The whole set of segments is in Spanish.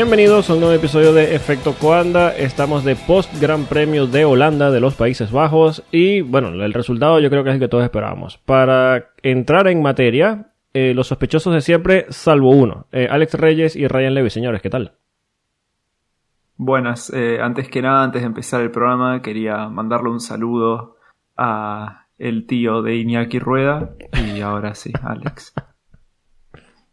Bienvenidos a un nuevo episodio de Efecto Coanda. Estamos de post Gran Premio de Holanda de los Países Bajos y bueno, el resultado yo creo que es el que todos esperábamos. Para entrar en materia, eh, los sospechosos de siempre, salvo uno, eh, Alex Reyes y Ryan Levy. Señores, ¿qué tal? Buenas, eh, antes que nada, antes de empezar el programa, quería mandarle un saludo a el tío de Iñaki Rueda y ahora sí, Alex.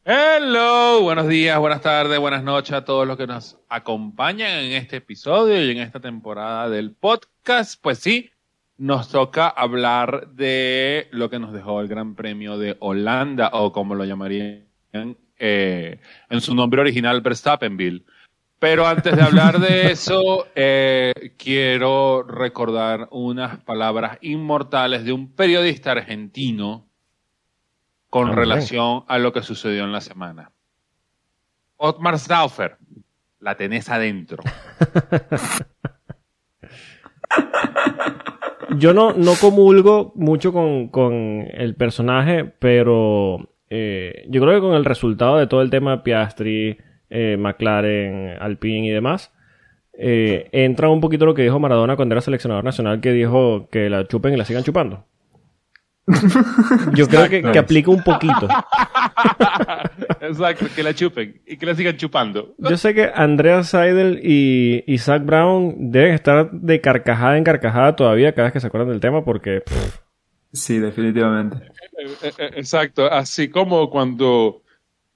Hello, buenos días, buenas tardes, buenas noches a todos los que nos acompañan en este episodio y en esta temporada del podcast. Pues sí, nos toca hablar de lo que nos dejó el Gran Premio de Holanda o como lo llamarían eh, en su nombre original Verstappenville. Pero antes de hablar de eso, eh, quiero recordar unas palabras inmortales de un periodista argentino con relación a lo que sucedió en la semana. Otmar Stauffer, la tenés adentro. Yo no, no comulgo mucho con, el personaje, pero eh, yo creo que con el resultado de todo el tema de Piastri, eh, McLaren, Alpine y demás, eh, entra un poquito lo que dijo Maradona cuando era seleccionador nacional, que dijo que la chupen y la sigan chupando. Yo creo que, que, aplica un poquito. Exacto, que la chupen y que la sigan chupando. Yo sé que Andrea Seidel y, Isaac Brown deben estar de carcajada en carcajada todavía cada vez que se acuerdan del tema porque... Sí, definitivamente. Eh, eh, eh, exacto, así como cuando,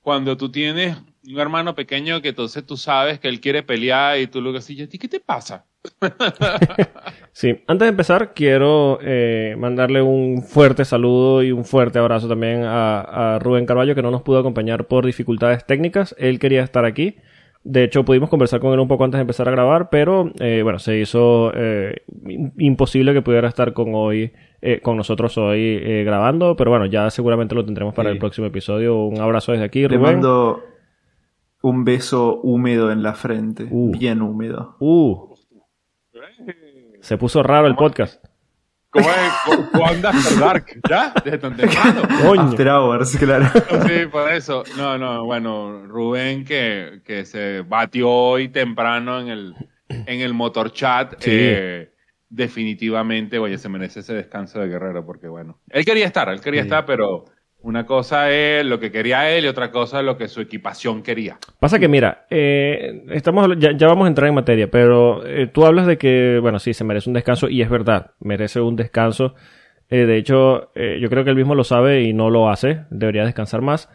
cuando tú tienes un hermano pequeño que entonces tú sabes que él quiere pelear y tú luego así, ¿y a ti qué te pasa? sí, antes de empezar quiero eh, mandarle un fuerte saludo y un fuerte abrazo también a, Rubén Carballo que no nos pudo acompañar por dificultades técnicas. Él quería estar aquí. De hecho, pudimos conversar con él un poco antes de empezar a grabar, pero eh, bueno, se hizo eh, imposible que pudiera estar con hoy, con nosotros hoy grabando. Pero bueno, ya seguramente lo tendremos para el próximo episodio. Un abrazo desde aquí, Rubén un beso húmedo en la frente, uh. bien húmedo. Uh. Se puso raro el podcast. ¿Cómo es? ¿Cuándo Dark? ¿Ya? Desde tan temprano. After hours, claro. Sí, por eso. No, no, bueno, Rubén que, que se batió hoy temprano en el, en el motor chat. Eh, definitivamente, oye, se merece ese descanso de Guerrero porque, bueno, él quería estar, él quería estar, pero una cosa es lo que quería él y otra cosa es lo que su equipación quería. Pasa que, mira, eh, estamos, ya, vamos a entrar en materia, pero eh, tú hablas de que, bueno, sí, se merece un descanso y es verdad, merece un descanso. Eh, de hecho, yo creo que él mismo lo sabe y no lo hace, debería descansar más.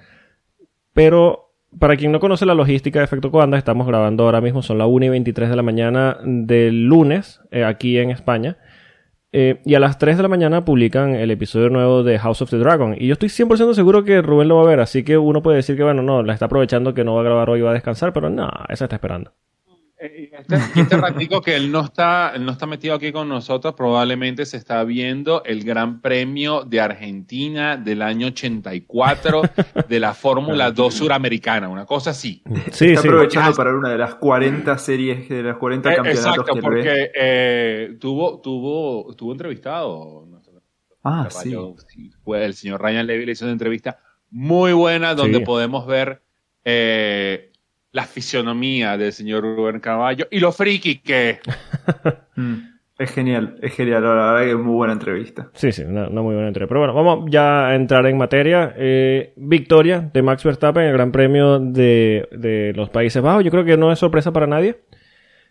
Pero para quien no conoce la logística de Efecto Coanda, estamos grabando ahora mismo, son las 1 y 23 de la mañana del lunes, aquí en España. Eh, y a las 3 de la mañana publican el episodio nuevo de House of the Dragon. Y yo estoy 100% seguro que Rubén lo va a ver. Así que uno puede decir que, bueno, no, la está aprovechando que no va a grabar hoy y va a descansar. Pero no, esa está esperando. Eh, este, este ratico que él no está, no está metido aquí con nosotros, probablemente se está viendo el Gran Premio de Argentina del año 84 de la Fórmula 2 suramericana, una cosa así. Sí, está aprovechando para una de las 40 series, de las 40 eh, campeonatos exacto, porque eh, tuvo, tuvo, tuvo entrevistado. Ah, sí. Fue el señor Ryan Levy le hizo una entrevista muy buena donde podemos ver eh, la fisionomía del señor Rubén Caballo y lo friki que mm, es. genial, es genial, la verdad que es muy buena entrevista. Sí, sí, una, muy buena entrevista. Pero bueno, vamos ya a entrar en materia. Eh, victoria de Max Verstappen en el Gran Premio de, los Países Bajos. Yo creo que no es sorpresa para nadie.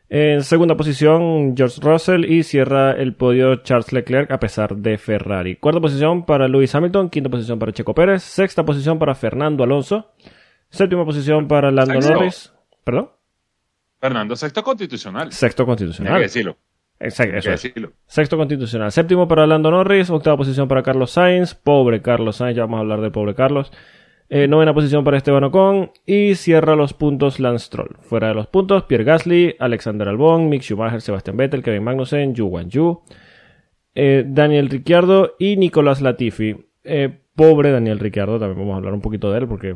En segunda posición, George Russell y cierra el podio Charles Leclerc a pesar de Ferrari. Cuarta posición para Lewis Hamilton, quinta posición para Checo Pérez, sexta posición para Fernando Alonso. Séptima posición para Lando Norris. ¿Perdón? Fernando, sexto constitucional. Sexto constitucional. Hay que decirlo. Exacto, Sexto constitucional. Séptimo para Lando Norris. Octava posición para Carlos Sainz. Pobre Carlos Sainz, ya vamos a hablar de pobre Carlos. Eh, novena posición para Esteban Ocon. Y cierra los puntos Lance Stroll. Fuera de los puntos, Pierre Gasly, Alexander Albon, Mick Schumacher, Sebastian Vettel, Kevin Magnussen, Yu Wan Yu, eh, Daniel Ricciardo y Nicolás Latifi. Eh, pobre Daniel Ricciardo, también vamos a hablar un poquito de él porque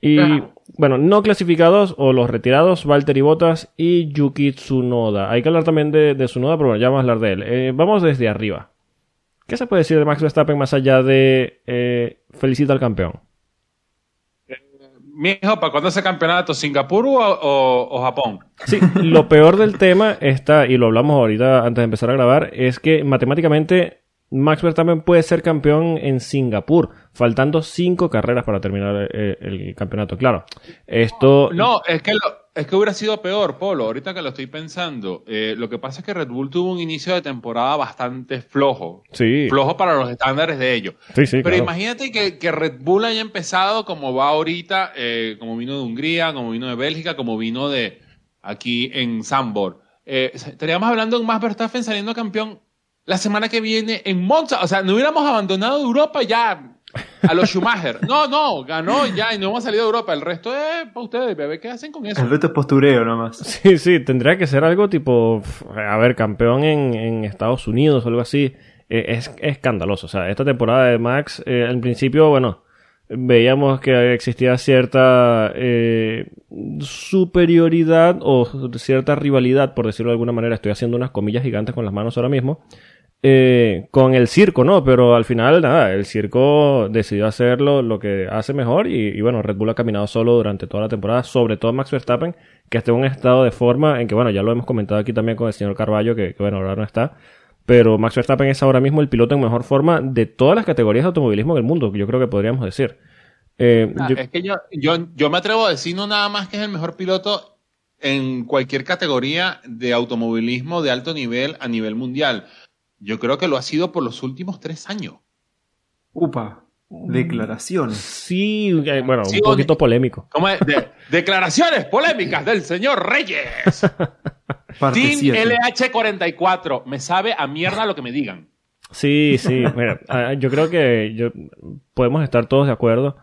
y bueno, no clasificados o los retirados, Valtteri Bottas y Yuki Tsunoda. Hay que hablar también de, de Tsunoda, pero bueno, ya vamos a hablar de él. Eh, vamos desde arriba. ¿Qué se puede decir de Max Verstappen más allá de eh, felicita al campeón? Eh, mijo, ¿para cuándo ese campeonato? ¿Singapur o, Japón? Sí, lo peor del tema está, y lo hablamos ahorita antes de empezar a grabar, es que matemáticamente Max Verstappen puede ser campeón en Singapur, faltando cinco carreras para terminar eh, el, campeonato. Claro, esto... No, es que, es que hubiera sido peor, Polo, ahorita que lo estoy pensando. Eh, lo que pasa es que Red Bull tuvo un inicio de temporada bastante flojo. Sí. Flojo para los estándares de ellos. Sí, sí, Pero imagínate que, Red Bull haya empezado como va ahorita, eh, como vino de Hungría, como vino de Bélgica, como vino de aquí en Sambor. estaríamos hablando de un Max Verstappen saliendo campeón la semana que viene en Monza. O sea, no hubiéramos abandonado Europa ya a los Schumacher. No, no, ganó ya y no hemos salido de Europa. El resto es para ustedes, bebé. ¿Qué hacen con eso? El resto es postureo nomás. Sí, sí, tendría que ser algo tipo, a ver, campeón en, Estados Unidos o algo así. Eh, es, escandaloso. O sea, esta temporada de Max, eh, al principio, bueno, veíamos que existía cierta eh, superioridad o cierta rivalidad, por decirlo de alguna manera. Estoy haciendo unas comillas gigantes con las manos ahora mismo eh, con el circo, ¿no? Pero al final, nada, el circo decidió hacerlo lo que hace mejor y, bueno, Red Bull ha caminado solo durante toda la temporada, sobre todo Max Verstappen, que está en un estado de forma en que, bueno, ya lo hemos comentado aquí también con el señor Carballo, que, bueno, ahora no está, pero Max Verstappen es ahora mismo el piloto en mejor forma de todas las categorías de automovilismo del mundo, yo creo que podríamos decir. Eh, ah, es que yo, yo, yo me atrevo a decir no nada más que es el mejor piloto en cualquier categoría de automovilismo de alto nivel a nivel mundial yo creo que lo ha sido por los últimos tres años. Upa, declaraciones. Sí, eh, bueno, un poquito polémico. ¿Cómo es? declaraciones polémicas del señor Reyes. Team LH44. Me sabe a mierda lo que me digan. Sí, sí. Mira, ah, yo creo que yo, podemos estar todos de acuerdo.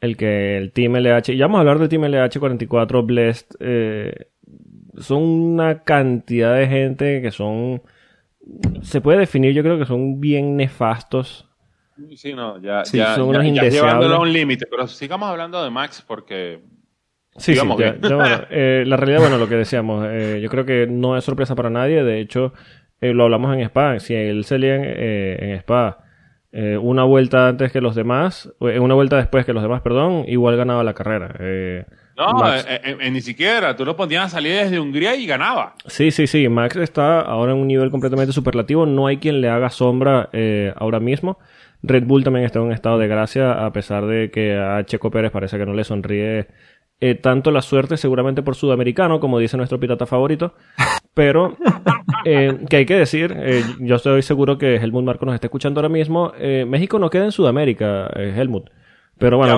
El que el Team LH. Y ya vamos a hablar del Team LH44 Blessed. Eh, son una cantidad de gente que son se puede definir, yo creo que son bien nefastos. Sí, no, ya, ya, son unos llevándolo a un límite, pero sigamos hablando de Max porque... Sí, sí eh, la realidad, bueno, lo que decíamos, eh, yo creo que no es sorpresa para nadie, de hecho, eh, lo hablamos en Spa, si él salía en, en Spa una vuelta antes que los demás, una vuelta después que los demás, perdón, igual ganaba la carrera. No, eh, eh, eh, ni siquiera. Tú lo ponías a salir desde Hungría y ganaba. Sí, sí, sí. Max está ahora en un nivel completamente superlativo. No hay quien le haga sombra ahora mismo. Red Bull también está en un estado de gracia, a pesar de que a Checo Pérez parece que no le sonríe tanto la suerte, seguramente por sudamericano, como dice nuestro pirata favorito. Pero, que hay que decir, yo estoy seguro que Helmut Marco nos está escuchando ahora mismo. México no queda en Sudamérica, Helmut. Pero bueno,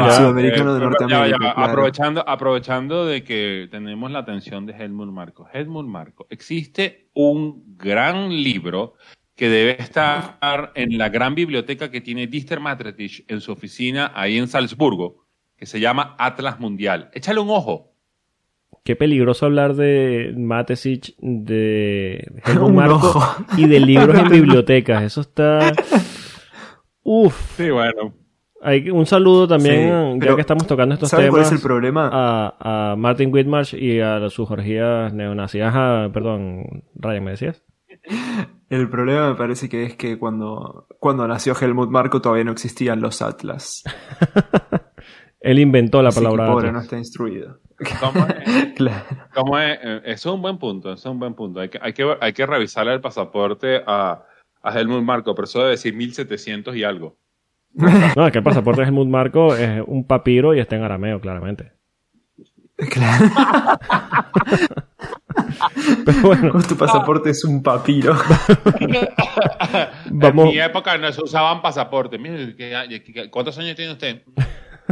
aprovechando, aprovechando de que tenemos la atención de Helmut Marco. Helmut Marco, existe un gran libro que debe estar en la gran biblioteca que tiene Dister Matretich en su oficina ahí en Salzburgo, que se llama Atlas Mundial. Échale un ojo. Qué peligroso hablar de Matesich, de Helmut Marco y de libros en bibliotecas. Eso está... Uf. Sí, bueno un saludo también, ya que estamos tocando estos temas. cuál es el problema? A, Martin Whitmarsh y a sus orgías neonazis. perdón, Ryan, ¿me decías? El problema me parece que es que cuando, cuando nació Helmut Marko todavía no existían los Atlas. Él inventó la palabra pobre no está instruido. ¿Cómo es? ¿Cómo es? Eh, eso es un buen punto, eso es un buen punto. Hay que, hay que, hay que revisarle el pasaporte a, a Helmut Marko, pero eso debe decir 1700 y algo. No, es que el pasaporte de Helmut Marco es un papiro y está en arameo, claramente. Claro. Pero bueno. Tu pasaporte es un papiro. En mi época no se usaban pasaportes. ¿Cuántos años tiene usted?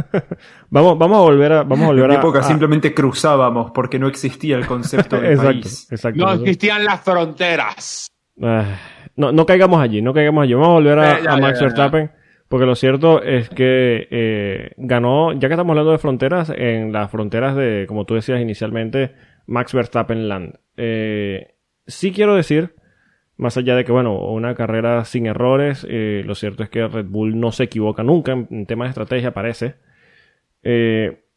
vamos, vamos a volver a. Vamos a volver en mi época simplemente cruzábamos porque no existía el concepto de país. no existían las fronteras. Ah, no, no caigamos allí, no caigamos allí. Vamos a volver a, eh, Max Verstappen. Porque lo cierto es que eh, ganó, ya que estamos hablando de fronteras, en las fronteras de, como tú decías inicialmente, Max Verstappen Land. Eh, sí quiero decir, más allá de que, bueno, una carrera sin errores, eh, lo cierto es que Red Bull no se equivoca nunca en, temas de estrategia, parece.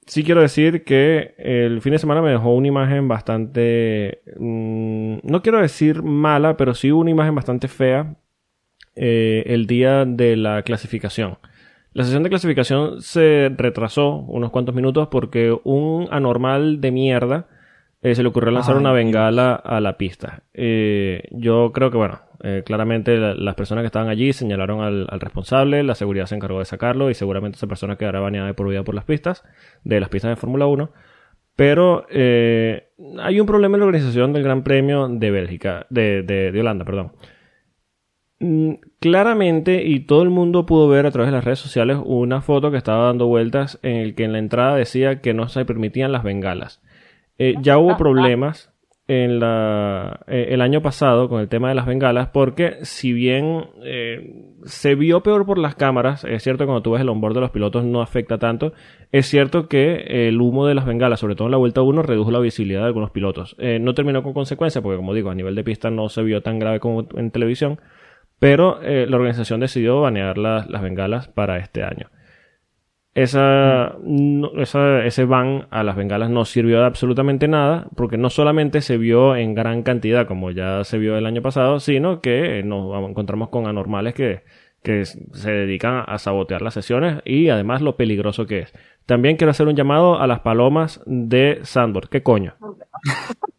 sí quiero decir que el fin de semana me dejó una imagen bastante, mm, no quiero decir mala, pero sí una imagen bastante fea eh, el día de la clasificación. La sesión de clasificación se retrasó unos cuantos minutos porque un anormal de mierda eh, se le ocurrió lanzar una bengala a la pista. Eh, yo creo que, bueno, eh, claramente las personas que estaban allí señalaron al, responsable, la seguridad se encargó de sacarlo y seguramente esa persona quedará baneada de por vida por las pistas, de las pistas de Fórmula 1. Pero hay un problema en la organización del Gran Premio de Bélgica, de, de Holanda, perdón. Mm, claramente, y todo el mundo pudo ver a través de las redes sociales una foto que estaba dando vueltas en el que en la entrada decía que no se permitían las bengalas. Eh, ya hubo problemas en la, eh, el año pasado con el tema de las bengalas porque si bien eh, se vio peor por las cámaras, es cierto que cuando tú ves el onboard de los pilotos no afecta tanto, es cierto que el humo de las bengalas, sobre todo en la vuelta 1, redujo la visibilidad de algunos pilotos. no terminó con consecuencias porque como digo, a nivel de pista no se vio tan grave como en televisión, pero la organización decidió banear las bengalas para este año esa, ese ban a las bengalas no sirvió de absolutamente nada, porque no solamente se vio en gran cantidad, como ya se vio el año pasado, sino que nos encontramos con anormales que, que se dedican a sabotear las sesiones y además lo peligroso que es. También quiero hacer un llamado a las palomas de Sandor. ¿Qué coño?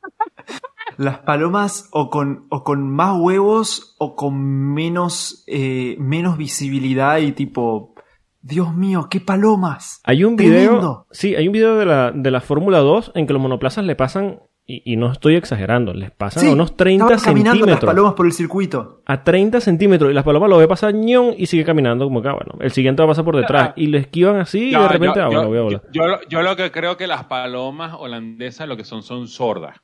las palomas o con, o con más huevos o con menos, eh, menos visibilidad y tipo Dios mío, qué palomas. Hay un video. Sí, hay un video de la, de la Fórmula 2 en que los monoplazas le pasan, y, no estoy exagerando, les pasan a unos 30 centímetros. las palomas por el circuito. A 30 centímetros. Y las palomas lo ve pasar ñón y sigue caminando como que, ah, bueno, el siguiente va a pasar por detrás. Ah. y le esquivan así y de repente, ah, yo, voy a Yo, yo, lo que creo que las palomas holandesas lo que son son sordas.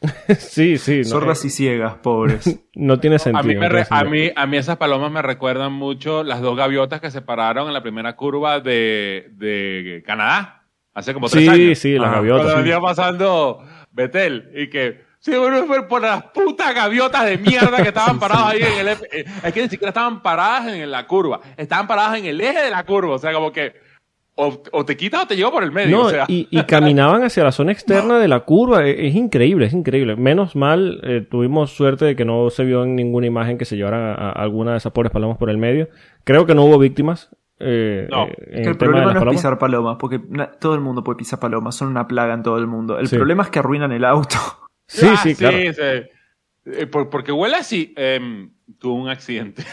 sí, sí. Sordas y ciegas, pobres. no tiene sentido. A mí, a, mí, esas palomas me recuerdan mucho las dos gaviotas que se pararon en la primera curva de, Canadá. Hace como tres años. Sí, sí, las gaviotas. Cuando venía pasando Betel y que... Sí, bueno, fue por las putas gaviotas de mierda que estaban paradas ahí en el... Es que ni siquiera estaban paradas en la curva. Estaban paradas en el eje de la curva. O sea, como que o, te quita o te lleva por el medio. y, caminaban hacia la zona externa de la curva. E, es, increíble, es increíble. Menos mal, eh, tuvimos suerte de que no se vio en ninguna imagen que se llevaran a, alguna de esas pobres palomas por el medio. Creo que no hubo víctimas. Eh, no, eh, es que el, problema no es pisar palomas, porque todo el mundo puede pisar palomas, son una plaga en todo el mundo. El problema es que arruinan el auto. Sí, sí, claro. porque huele así. Em, tuvo un accidente.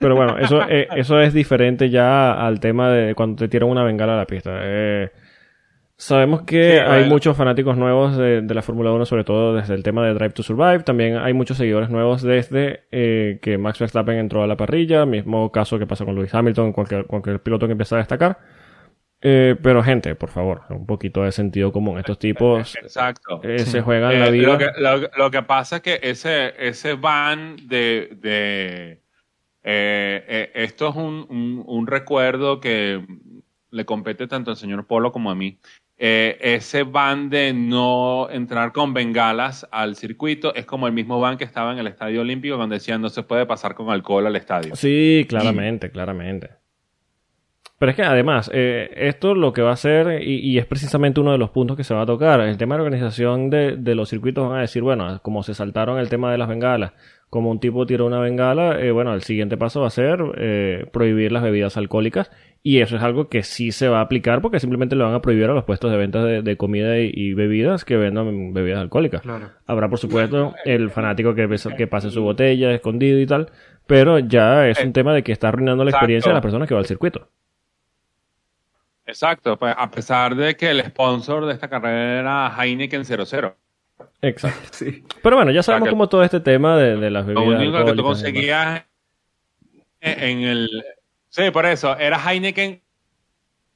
Pero bueno, eso, eh, eso es diferente ya al tema de cuando te tiran una bengala a la pista. Eh, sabemos que hay muchos fanáticos nuevos de, la Fórmula 1, sobre todo desde el tema de Drive to Survive. También hay muchos seguidores nuevos desde eh, que Max Verstappen entró a la parrilla. Mismo caso que pasa con Lewis Hamilton, cualquier, cualquier piloto que empieza a destacar. pero gente, por favor, un poquito de sentido común. Estos tipos Exacto. se juegan la vida. Lo que, pasa es que ese, ese van de eh, eh, esto es un, un, recuerdo que le compete tanto al señor Polo como a mí. Eh, ese van de no entrar con bengalas al circuito es como el mismo van que estaba en el Estadio Olímpico cuando decían no se puede pasar con alcohol al estadio. Sí, claramente, claramente. Pero es que además, eh, esto lo que va a hacer, y, es precisamente uno de los puntos que se va a tocar, el tema de organización de, de, los circuitos van a decir, bueno, como se saltaron el tema de las bengalas, como un tipo tiró una bengala, eh, bueno, el siguiente paso va a ser eh, prohibir las bebidas alcohólicas, y eso es algo que sí se va a aplicar porque simplemente le van a prohibir a los puestos de ventas de, comida y, bebidas que vendan bebidas alcohólicas. Habrá, por supuesto, el fanático que, que pase su botella escondido y tal, pero ya es un tema de que está arruinando la experiencia de las personas que va al circuito. Exacto, pues a pesar de que el sponsor de esta carrera era Heineken 00. Exacto. sí. Pero bueno, ya sabemos cómo todo este tema de, las bebidas. Lo único que tú conseguías en el. Sí, por eso, era Heineken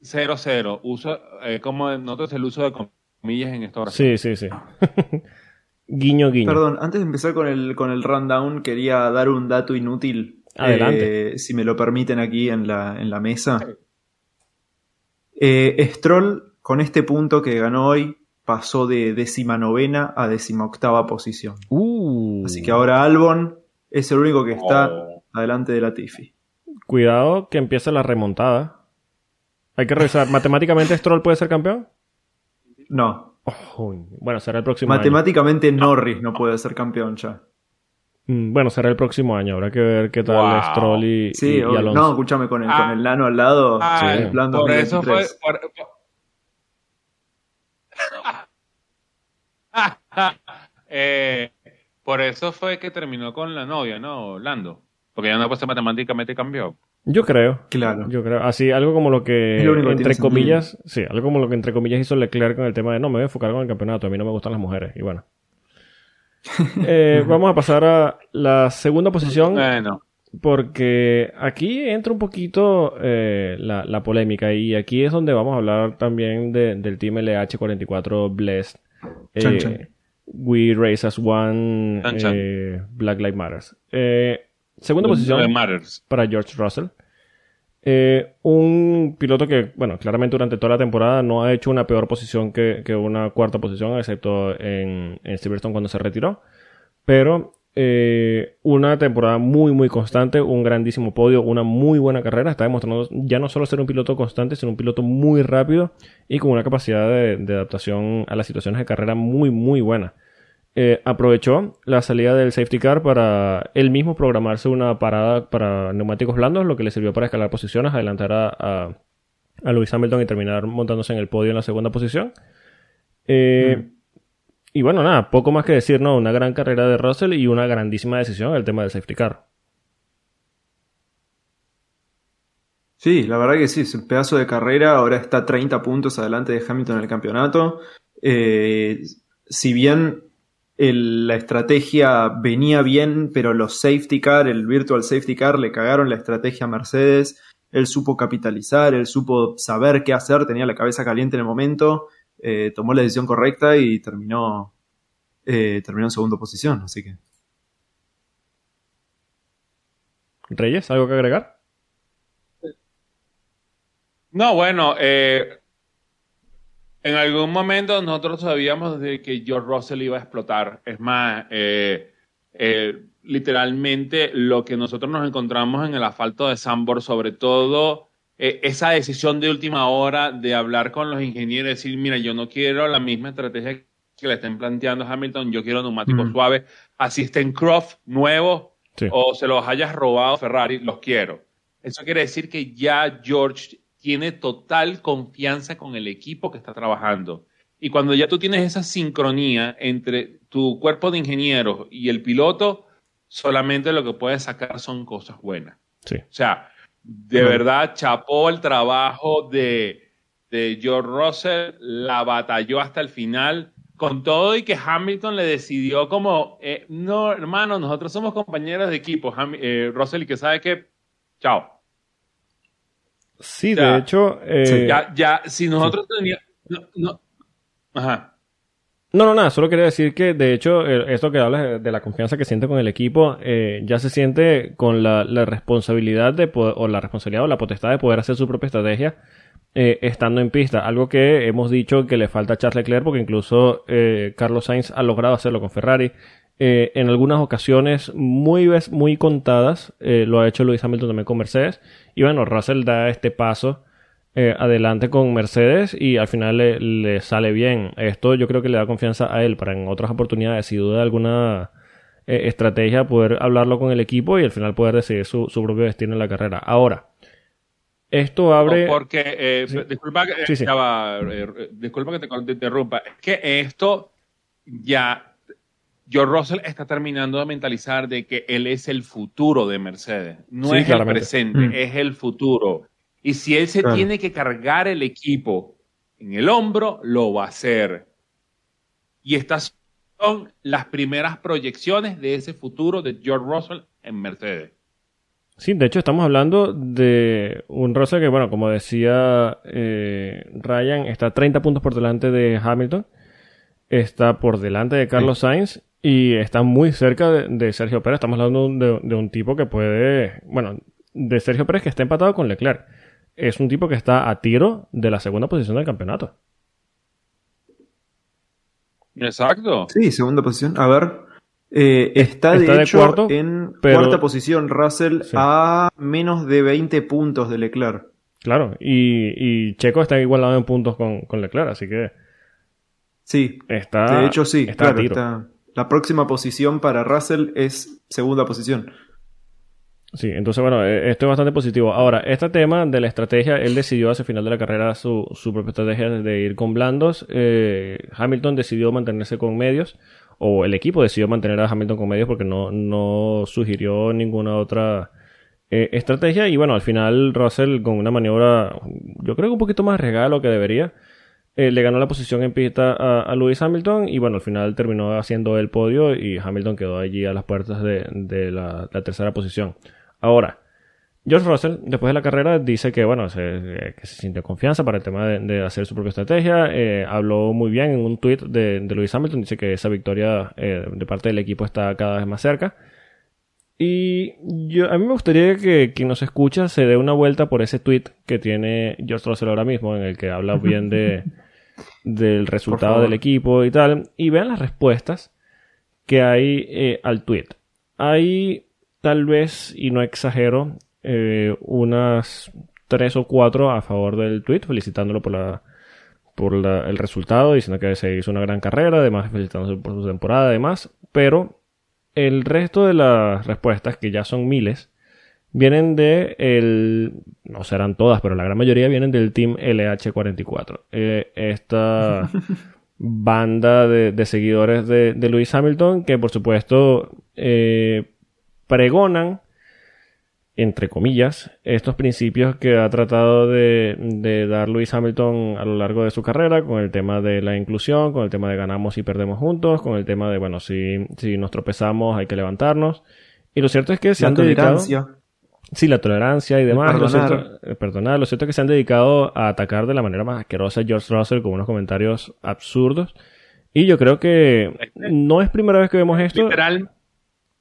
00. Uso, eh, como nosotros el uso de comillas en esta hora. Sí, sí, sí. guiño, guiño. Perdón, antes de empezar con el, con el rundown, quería dar un dato inútil. Adelante. Eh, si me lo permiten aquí en la, en la mesa. Eh, Stroll, con este punto que ganó hoy, pasó de décima novena a décima octava posición. Uh. Así que ahora Albon es el único que está oh. adelante de la Tiffy. Cuidado que empieza la remontada. Hay que revisar. ¿Matemáticamente Stroll puede ser campeón? No. bueno, será el próximo. Matemáticamente Norris no puede ser campeón ya. Mm, bueno, será el próximo año. Habrá que ver qué tal Stroll y, sí, Alonso. No, escúchame, con el, con el Lano al lado. Ah, sí, por eso fue. Eh, por, eso fue que terminó con la novia, ¿no, Lando? Porque ya no pues matemáticamente cambió. Yo creo. Claro. Yo creo. Así, algo como lo que, entre comillas, sí, algo como lo que entre comillas hizo Leclerc con el tema de no, me voy a enfocar con el campeonato, a mí no me gustan las mujeres. Y bueno. Eh, vamos a pasar a la segunda posición. Bueno. Porque aquí entra un poquito eh, la, polémica y aquí es donde vamos a hablar también del Team LH44 Blessed. Eh, We Race as One, Black Lives Matters. segunda posición para George Russell. un piloto que, bueno, claramente durante toda la temporada no ha hecho una peor posición que, una cuarta posición, excepto en, en Silverstone cuando se retiró. Pero eh, una temporada muy, muy constante, un grandísimo podio, una muy buena carrera. Está demostrando ya no solo ser un piloto constante, sino un piloto muy rápido y con una capacidad de, adaptación a las situaciones de carrera muy, muy buena. Eh, aprovechó la salida del safety car para él mismo programarse una parada para neumáticos blandos, lo que le sirvió para escalar posiciones, adelantar a, a, Lewis Hamilton y terminar montándose en el podio en la segunda posición. Eh, mm. Y bueno, nada, poco más que decir, ¿no? Una gran carrera de Russell y una grandísima decisión el tema del safety car. Sí, la verdad que sí, es un pedazo de carrera, ahora está 30 puntos adelante de Hamilton en el campeonato. Eh, si bien la estrategia venía bien, pero los safety car, el virtual safety car, le cagaron la estrategia a Mercedes. Él supo capitalizar, él supo saber qué hacer, tenía la cabeza caliente en el momento eh, tomó la decisión correcta y terminó, eh, terminó en segunda posición, así que. Reyes, ¿algo que agregar? No, bueno, eh, en algún momento nosotros sabíamos de que George Russell iba a explotar. Es más, literalmente lo que nosotros nos encontramos en el asfalto de Sambor, sobre todo eh, esa decisión de última hora de hablar con los ingenieros y decir, mira, yo no quiero la misma estrategia que le estén planteando a Hamilton, yo quiero neumáticos suaves, así estén Croft nuevos o se los hayas robado Ferrari, los quiero. Eso quiere decir que ya George tiene total confianza con el equipo que está trabajando. Y cuando ya tú tienes esa sincronía entre tu cuerpo de ingenieros y el piloto, solamente lo que puedes sacar son cosas buenas. Sí. O sea, de verdad, chapó el trabajo de, de George Russell, la batalló hasta el final, con todo y que Hamilton le decidió como, eh, no, hermano, nosotros somos compañeros de equipo, eh, Russell, y que sabe que, chao. Sí, de hecho... Eh, ya, ya, si nosotros teníamos... No, ajá. No, no, nada, solo quería decir que de hecho esto que hablas de la confianza que siente con el equipo, eh, ya se siente con la, responsabilidad de o la responsabilidad o la potestad de poder hacer su propia estrategia eh, estando en pista. Algo que hemos dicho que le falta a Charles Leclerc porque incluso eh, Carlos Sainz ha logrado hacerlo con Ferrari. en algunas ocasiones muy, muy contadas lo ha hecho Luis Hamilton también con Mercedes. Y bueno, Russell da este paso eh, adelante con Mercedes y al final le, sale bien. Esto yo creo que le da confianza a él para en otras oportunidades, si duda alguna eh, estrategia, poder hablarlo con el equipo y al final poder decidir su, propio destino en la carrera. Ahora, esto abre... porque, eh, disculpa, que, disculpa que te, interrumpa, es que esto ya... George Russell está terminando de mentalizar de que él es el futuro de Mercedes. No es el presente, mm. es el futuro. Y si él se tiene que cargar el equipo en el hombro, lo va a hacer. Y estas son las primeras proyecciones de ese futuro de George Russell en Mercedes. Sí, de hecho estamos hablando de un Russell que, bueno, como decía eh, Ryan, está 30 puntos por delante de Hamilton, está por delante de Carlos Sainz y está muy cerca de, Sergio Pérez. Estamos hablando de, de, un tipo que puede, bueno, de Sergio Pérez que está empatado con Leclerc es un tipo que está a tiro de la segunda posición del campeonato. Exacto. Sí, segunda posición. A ver, eh, está, de hecho en cuarta posición Russell a menos de 20 puntos de Leclerc. Claro, y, Checo está igualado en puntos con, Leclerc, así que. Sí, está, de hecho sí, está, La próxima posición para Russell es segunda posición. Sí, entonces bueno, eh, esto es bastante positivo. Ahora, este tema de la estrategia, él decidió hacia el final de la carrera su, su propia estrategia de ir con blandos. Eh, Hamilton decidió mantenerse con medios, o el equipo decidió mantener a Hamilton con medios porque no, no sugirió ninguna otra eh, estrategia. Y bueno, al final Russell con una maniobra, yo creo que un poquito más regalo que debería, le ganó la posición en pista a, a, Lewis Hamilton y bueno, al final terminó haciendo el podio y Hamilton quedó allí a las puertas de, de la tercera posición. Ahora, George Russell, después de la carrera, dice que, bueno, se, eh, que se sintió confianza para el tema de, hacer su propia estrategia. Eh, habló muy bien en un tweet de, de Lewis Hamilton. Dice que esa victoria eh, de parte del equipo está cada vez más cerca. Y yo, a mí me gustaría que quien nos escucha se dé una vuelta por ese tweet que tiene George Russell ahora mismo, en el que habla bien de, del resultado del equipo y tal. Y vean las respuestas que hay al tweet. Hay tal vez, y no exagero, eh, unas tres o cuatro a favor del tweet, felicitándolo por la por el resultado, diciendo que se hizo una gran carrera, además felicitándose por su temporada, además, pero el resto de las respuestas, que ya son miles, vienen de el, no serán todas, pero la gran mayoría vienen del team LH44. Eh, esta banda de, seguidores de, de, Lewis Hamilton, que por supuesto eh, pregonan, entre comillas, estos principios que ha tratado de, dar Lewis Hamilton a lo largo de su carrera, con el tema de la inclusión, con el tema de ganamos y perdemos juntos, con el tema de, bueno, si, si nos tropezamos hay que levantarnos. Y lo cierto es que se han dedicado... Sí, la tolerancia y demás. Lo cierto, eh, perdonar. Lo cierto es que se han dedicado a atacar de la manera más asquerosa a George Russell con unos comentarios absurdos. Y yo creo que no es primera vez que vemos esto. Literal.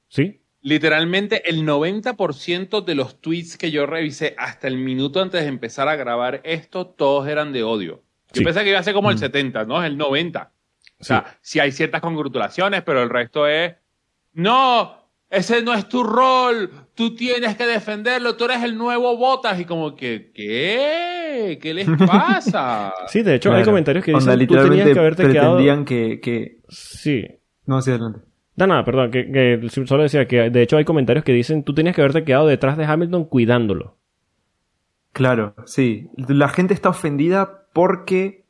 Sí. Literalmente el 90% de los tweets que yo revisé hasta el minuto antes de empezar a grabar esto, todos eran de odio. Yo pensé que iba a ser como el 70, mm. ¿no? Es el 90. O sea, sí. hay ciertas congratulaciones, pero el resto es, no, ese no es tu rol, tú tienes que defenderlo, tú eres el nuevo Botas y como que, ¿qué? ¿Qué les pasa? sí, de hecho hay comentarios que dicen, tú tenías que haberte pretendían que, que... Sí. No, sí, adelante. No, nada, perdón, que, solo decía que de hecho hay comentarios que dicen tú tenías que haberte quedado detrás de Hamilton cuidándolo. Claro, sí. La gente está ofendida porque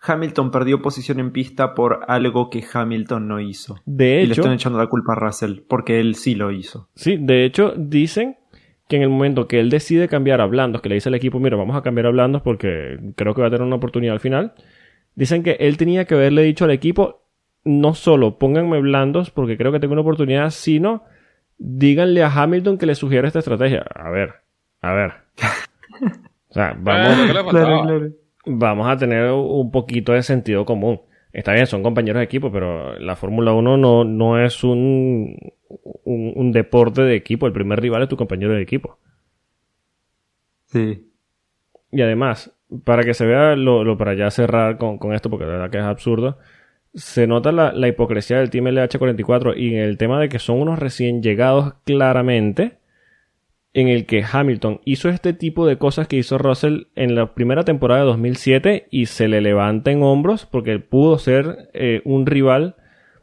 Hamilton perdió posición en pista por algo que Hamilton no hizo. De hecho. Y le están echando la culpa a Russell porque él sí lo hizo. Sí, de hecho dicen que en el momento que él decide cambiar a blandos, que le dice al equipo, mira, vamos a cambiar a blandos porque creo que va a tener una oportunidad al final, dicen que él tenía que haberle dicho al equipo, no solo pónganme blandos porque creo que tengo una oportunidad, sino díganle a Hamilton que le sugiera esta estrategia. A ver, a ver. O sea, vamos, vamos a tener un poquito de sentido común. Está bien, son compañeros de equipo, pero la Fórmula 1 no, no es un, un, deporte de equipo. El primer rival es tu compañero de equipo. Sí. Y además, para que se vea lo, lo para ya cerrar con, con esto, porque la verdad que es absurdo, se nota la, hipocresía del Team LH44 y en el tema de que son unos recién llegados claramente, en el que Hamilton hizo este tipo de cosas que hizo Russell en la primera temporada de 2007 y se le levanta en hombros porque pudo ser eh, un rival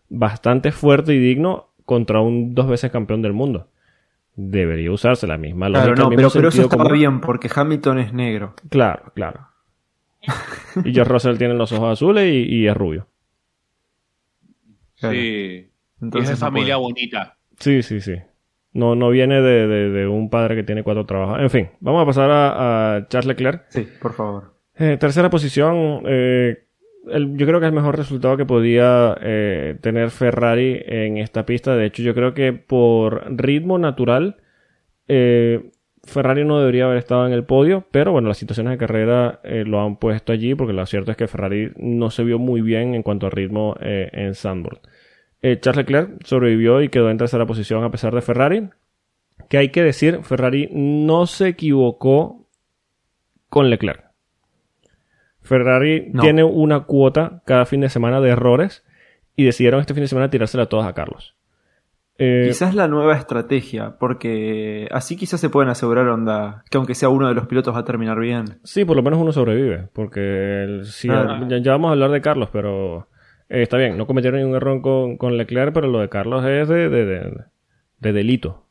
bastante fuerte y digno contra un dos veces campeón del mundo. Debería usarse la misma lógica. Claro, no, pero, pero, eso estaba bien porque Hamilton es negro. Claro, claro. y George Russell tiene los ojos azules y es rubio. Sí. Entonces es familia bonita. Sí, sí, sí. No, no viene de, un padre que tiene cuatro trabajos. En fin, vamos a pasar a, Charles Leclerc. Sí, por favor. Eh, tercera posición. Eh, yo creo que es el mejor resultado que podía eh, tener Ferrari en esta pista. De hecho, yo creo que por ritmo natural, Ferrari no debería haber estado en el podio, pero bueno, las situaciones de carrera lo han puesto allí porque lo cierto es que Ferrari no se vio muy bien en cuanto a ritmo en Sandburg. Eh, Charles Leclerc sobrevivió y quedó en tercera posición a pesar de Ferrari. Que hay que decir, Ferrari no se equivocó con Leclerc. Ferrari tiene una cuota cada fin de semana de errores y decidieron este fin de semana tirársela todas a Carlos. Eh, quizás la nueva estrategia, porque así quizás se pueden asegurar onda, que aunque sea uno de los pilotos va a terminar bien. Sí, por lo menos uno sobrevive, porque ya, vamos a hablar de Carlos, pero Eh, está bien, no cometieron ningún error con, con Leclerc, pero lo de Carlos es de, de, delito.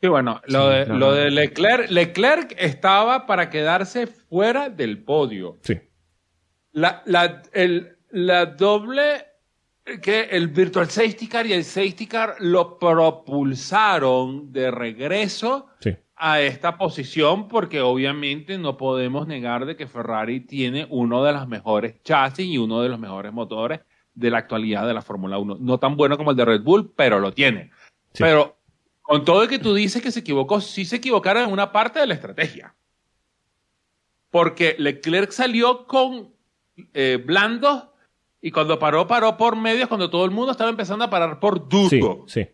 Sí, bueno, lo, de, lo de Leclerc, Leclerc estaba para quedarse fuera del podio. Sí. La, la, el, la doble que el Virtual Safety Car y el Safety Car lo propulsaron de regreso a esta posición porque obviamente no podemos negar de que Ferrari tiene uno de los mejores chasis y uno de los mejores motores de la actualidad de la Fórmula 1. No tan bueno como el de Red Bull, pero lo tiene. Pero con todo el que tú dices que se equivocó, sí se equivocaron en una parte de la estrategia. Porque Leclerc salió con eh, blandos y cuando paró, paró por medios cuando todo el mundo estaba empezando a parar por duro. Sí,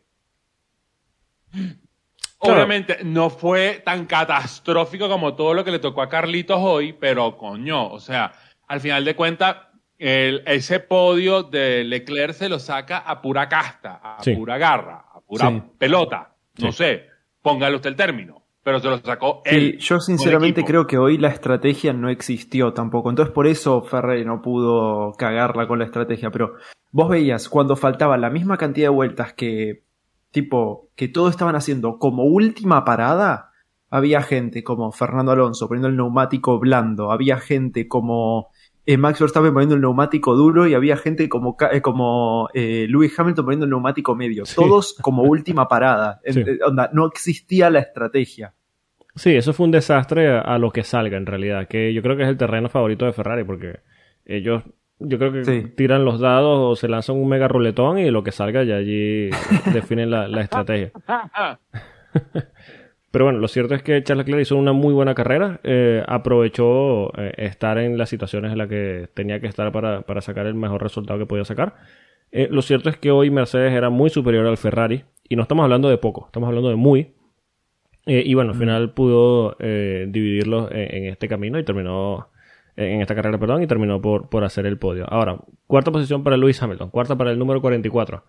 Obviamente no fue tan catastrófico como todo lo que le tocó a Carlitos hoy, pero coño, o sea, al final de cuentas, ese podio de Leclerc se lo saca a pura casta, a pura garra, a pura pelota. No sé, póngale usted el término pero se lo sacó él. yo sinceramente creo que hoy la estrategia no existió tampoco. Entonces por eso Ferrari no pudo cagarla con la estrategia. Pero vos veías cuando faltaba la misma cantidad de vueltas que tipo que todos estaban haciendo como última parada. Había gente como Fernando Alonso poniendo el neumático blando, había gente como eh, Max Verstappen poniendo el neumático duro y había gente como, eh, como eh, Lewis Hamilton poniendo el neumático medio. Todos como última parada. onda, no existía la estrategia. Sí, eso fue un desastre a, lo que salga en realidad, que yo creo que es el terreno favorito de Ferrari porque ellos yo creo que tiran los dados o se lanzan un mega ruletón y lo que salga ya allí definen la, estrategia. Pero bueno, lo cierto es que Charles Leclerc hizo una muy buena carrera, eh, aprovechó eh, estar en las situaciones en las que tenía que estar para, sacar el mejor resultado que podía sacar. Eh, lo cierto es que hoy Mercedes era muy superior al Ferrari y no estamos hablando de poco, estamos hablando de muy, y bueno, al final pudo dividirlos en, este camino y terminó, en esta carrera, perdón, y terminó por, por hacer el podio. Ahora, cuarta posición para Lewis Hamilton, cuarta para el número 44.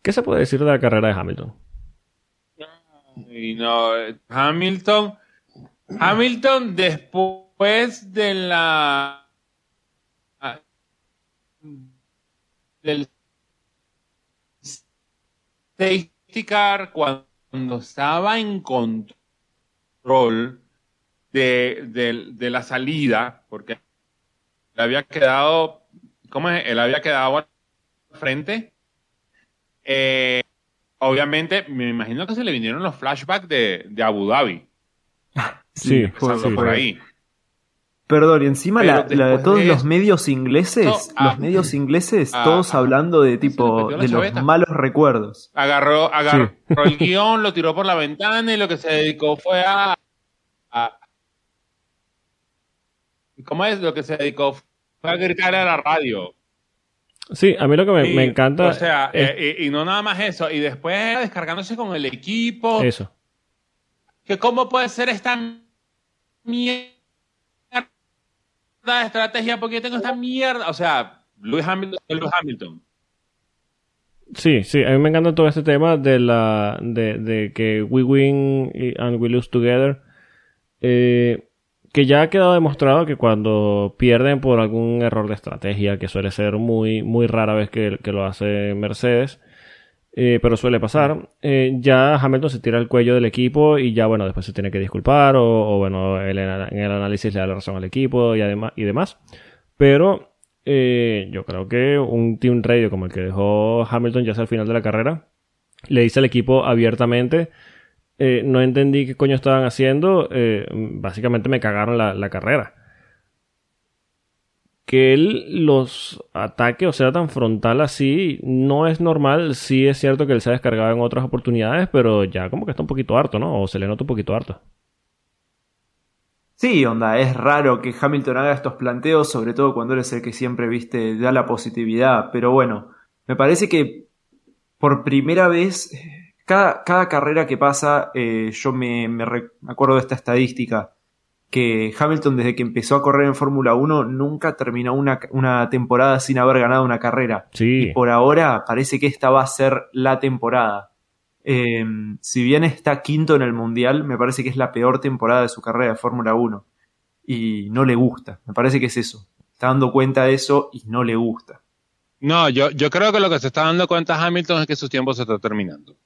¿Qué se puede decir de la carrera de Hamilton? Y no, Hamilton, Hamilton después de la del safety car cuando estaba en control de, la salida, porque le había quedado, ¿cómo es? Él había quedado al frente. Eh, obviamente, me imagino que se le vinieron los flashbacks de, de Abu Dhabi. Sí, por ahí. Perdón, y encima la, de todos los medios ingleses, los ah, medios ingleses, ah, todos hablando de tipo de los malos recuerdos. Agarró, agarró el guion, lo tiró por la ventana y lo que se dedicó fue a, ¿Cómo es? Lo que se dedicó fue a gritar a la radio. Sí, a mí lo que me, encanta. O sea, eh, y, no nada más eso. Y después descargándose con el equipo. Eso. Que cómo puede ser esta mierda estrategia porque tengo esta mierda. O sea, Lewis Hamilton, Sí, sí, a mí me encanta todo este tema de la de, que we win and we lose together. Eh, que ya ha quedado demostrado que cuando pierden por algún error de estrategia, que suele ser muy, muy rara vez que, lo hace Mercedes, eh, pero suele pasar, eh, ya Hamilton se tira el cuello del equipo y ya, bueno, después se tiene que disculpar o, bueno, en el análisis le da la razón al equipo y, además, y demás. Pero eh, yo creo que un team radio como el que dejó Hamilton ya hacia el final de la carrera, le dice al equipo abiertamente, no entendí qué coño estaban haciendo, básicamente me cagaron la carrera que él los ataque o sea tan frontal así no es normal. Sí es cierto que él se ha descargado en otras oportunidades, pero ya como que está un poquito harto, ¿no? O se le nota un poquito harto. Sí, onda, es raro que Hamilton haga estos planteos, sobre todo cuando eres el que siempre, viste, da la positividad. Pero bueno, me parece que por primera vez, cada, cada carrera que pasa, eh, yo me, me acuerdo de esta estadística que Hamilton desde que empezó a correr en Fórmula 1 nunca terminó una, una, temporada sin haber ganado una carrera. Sí. Y por ahora parece que esta va a ser la temporada. Eh, si bien está quinto en el Mundial, me parece que es la peor temporada de su carrera de Fórmula 1. y no le gusta. Me parece que es eso. Está dando cuenta de eso y no le gusta. No, yo, yo creo que lo que se está dando cuenta Hamilton es que su tiempo se está terminando.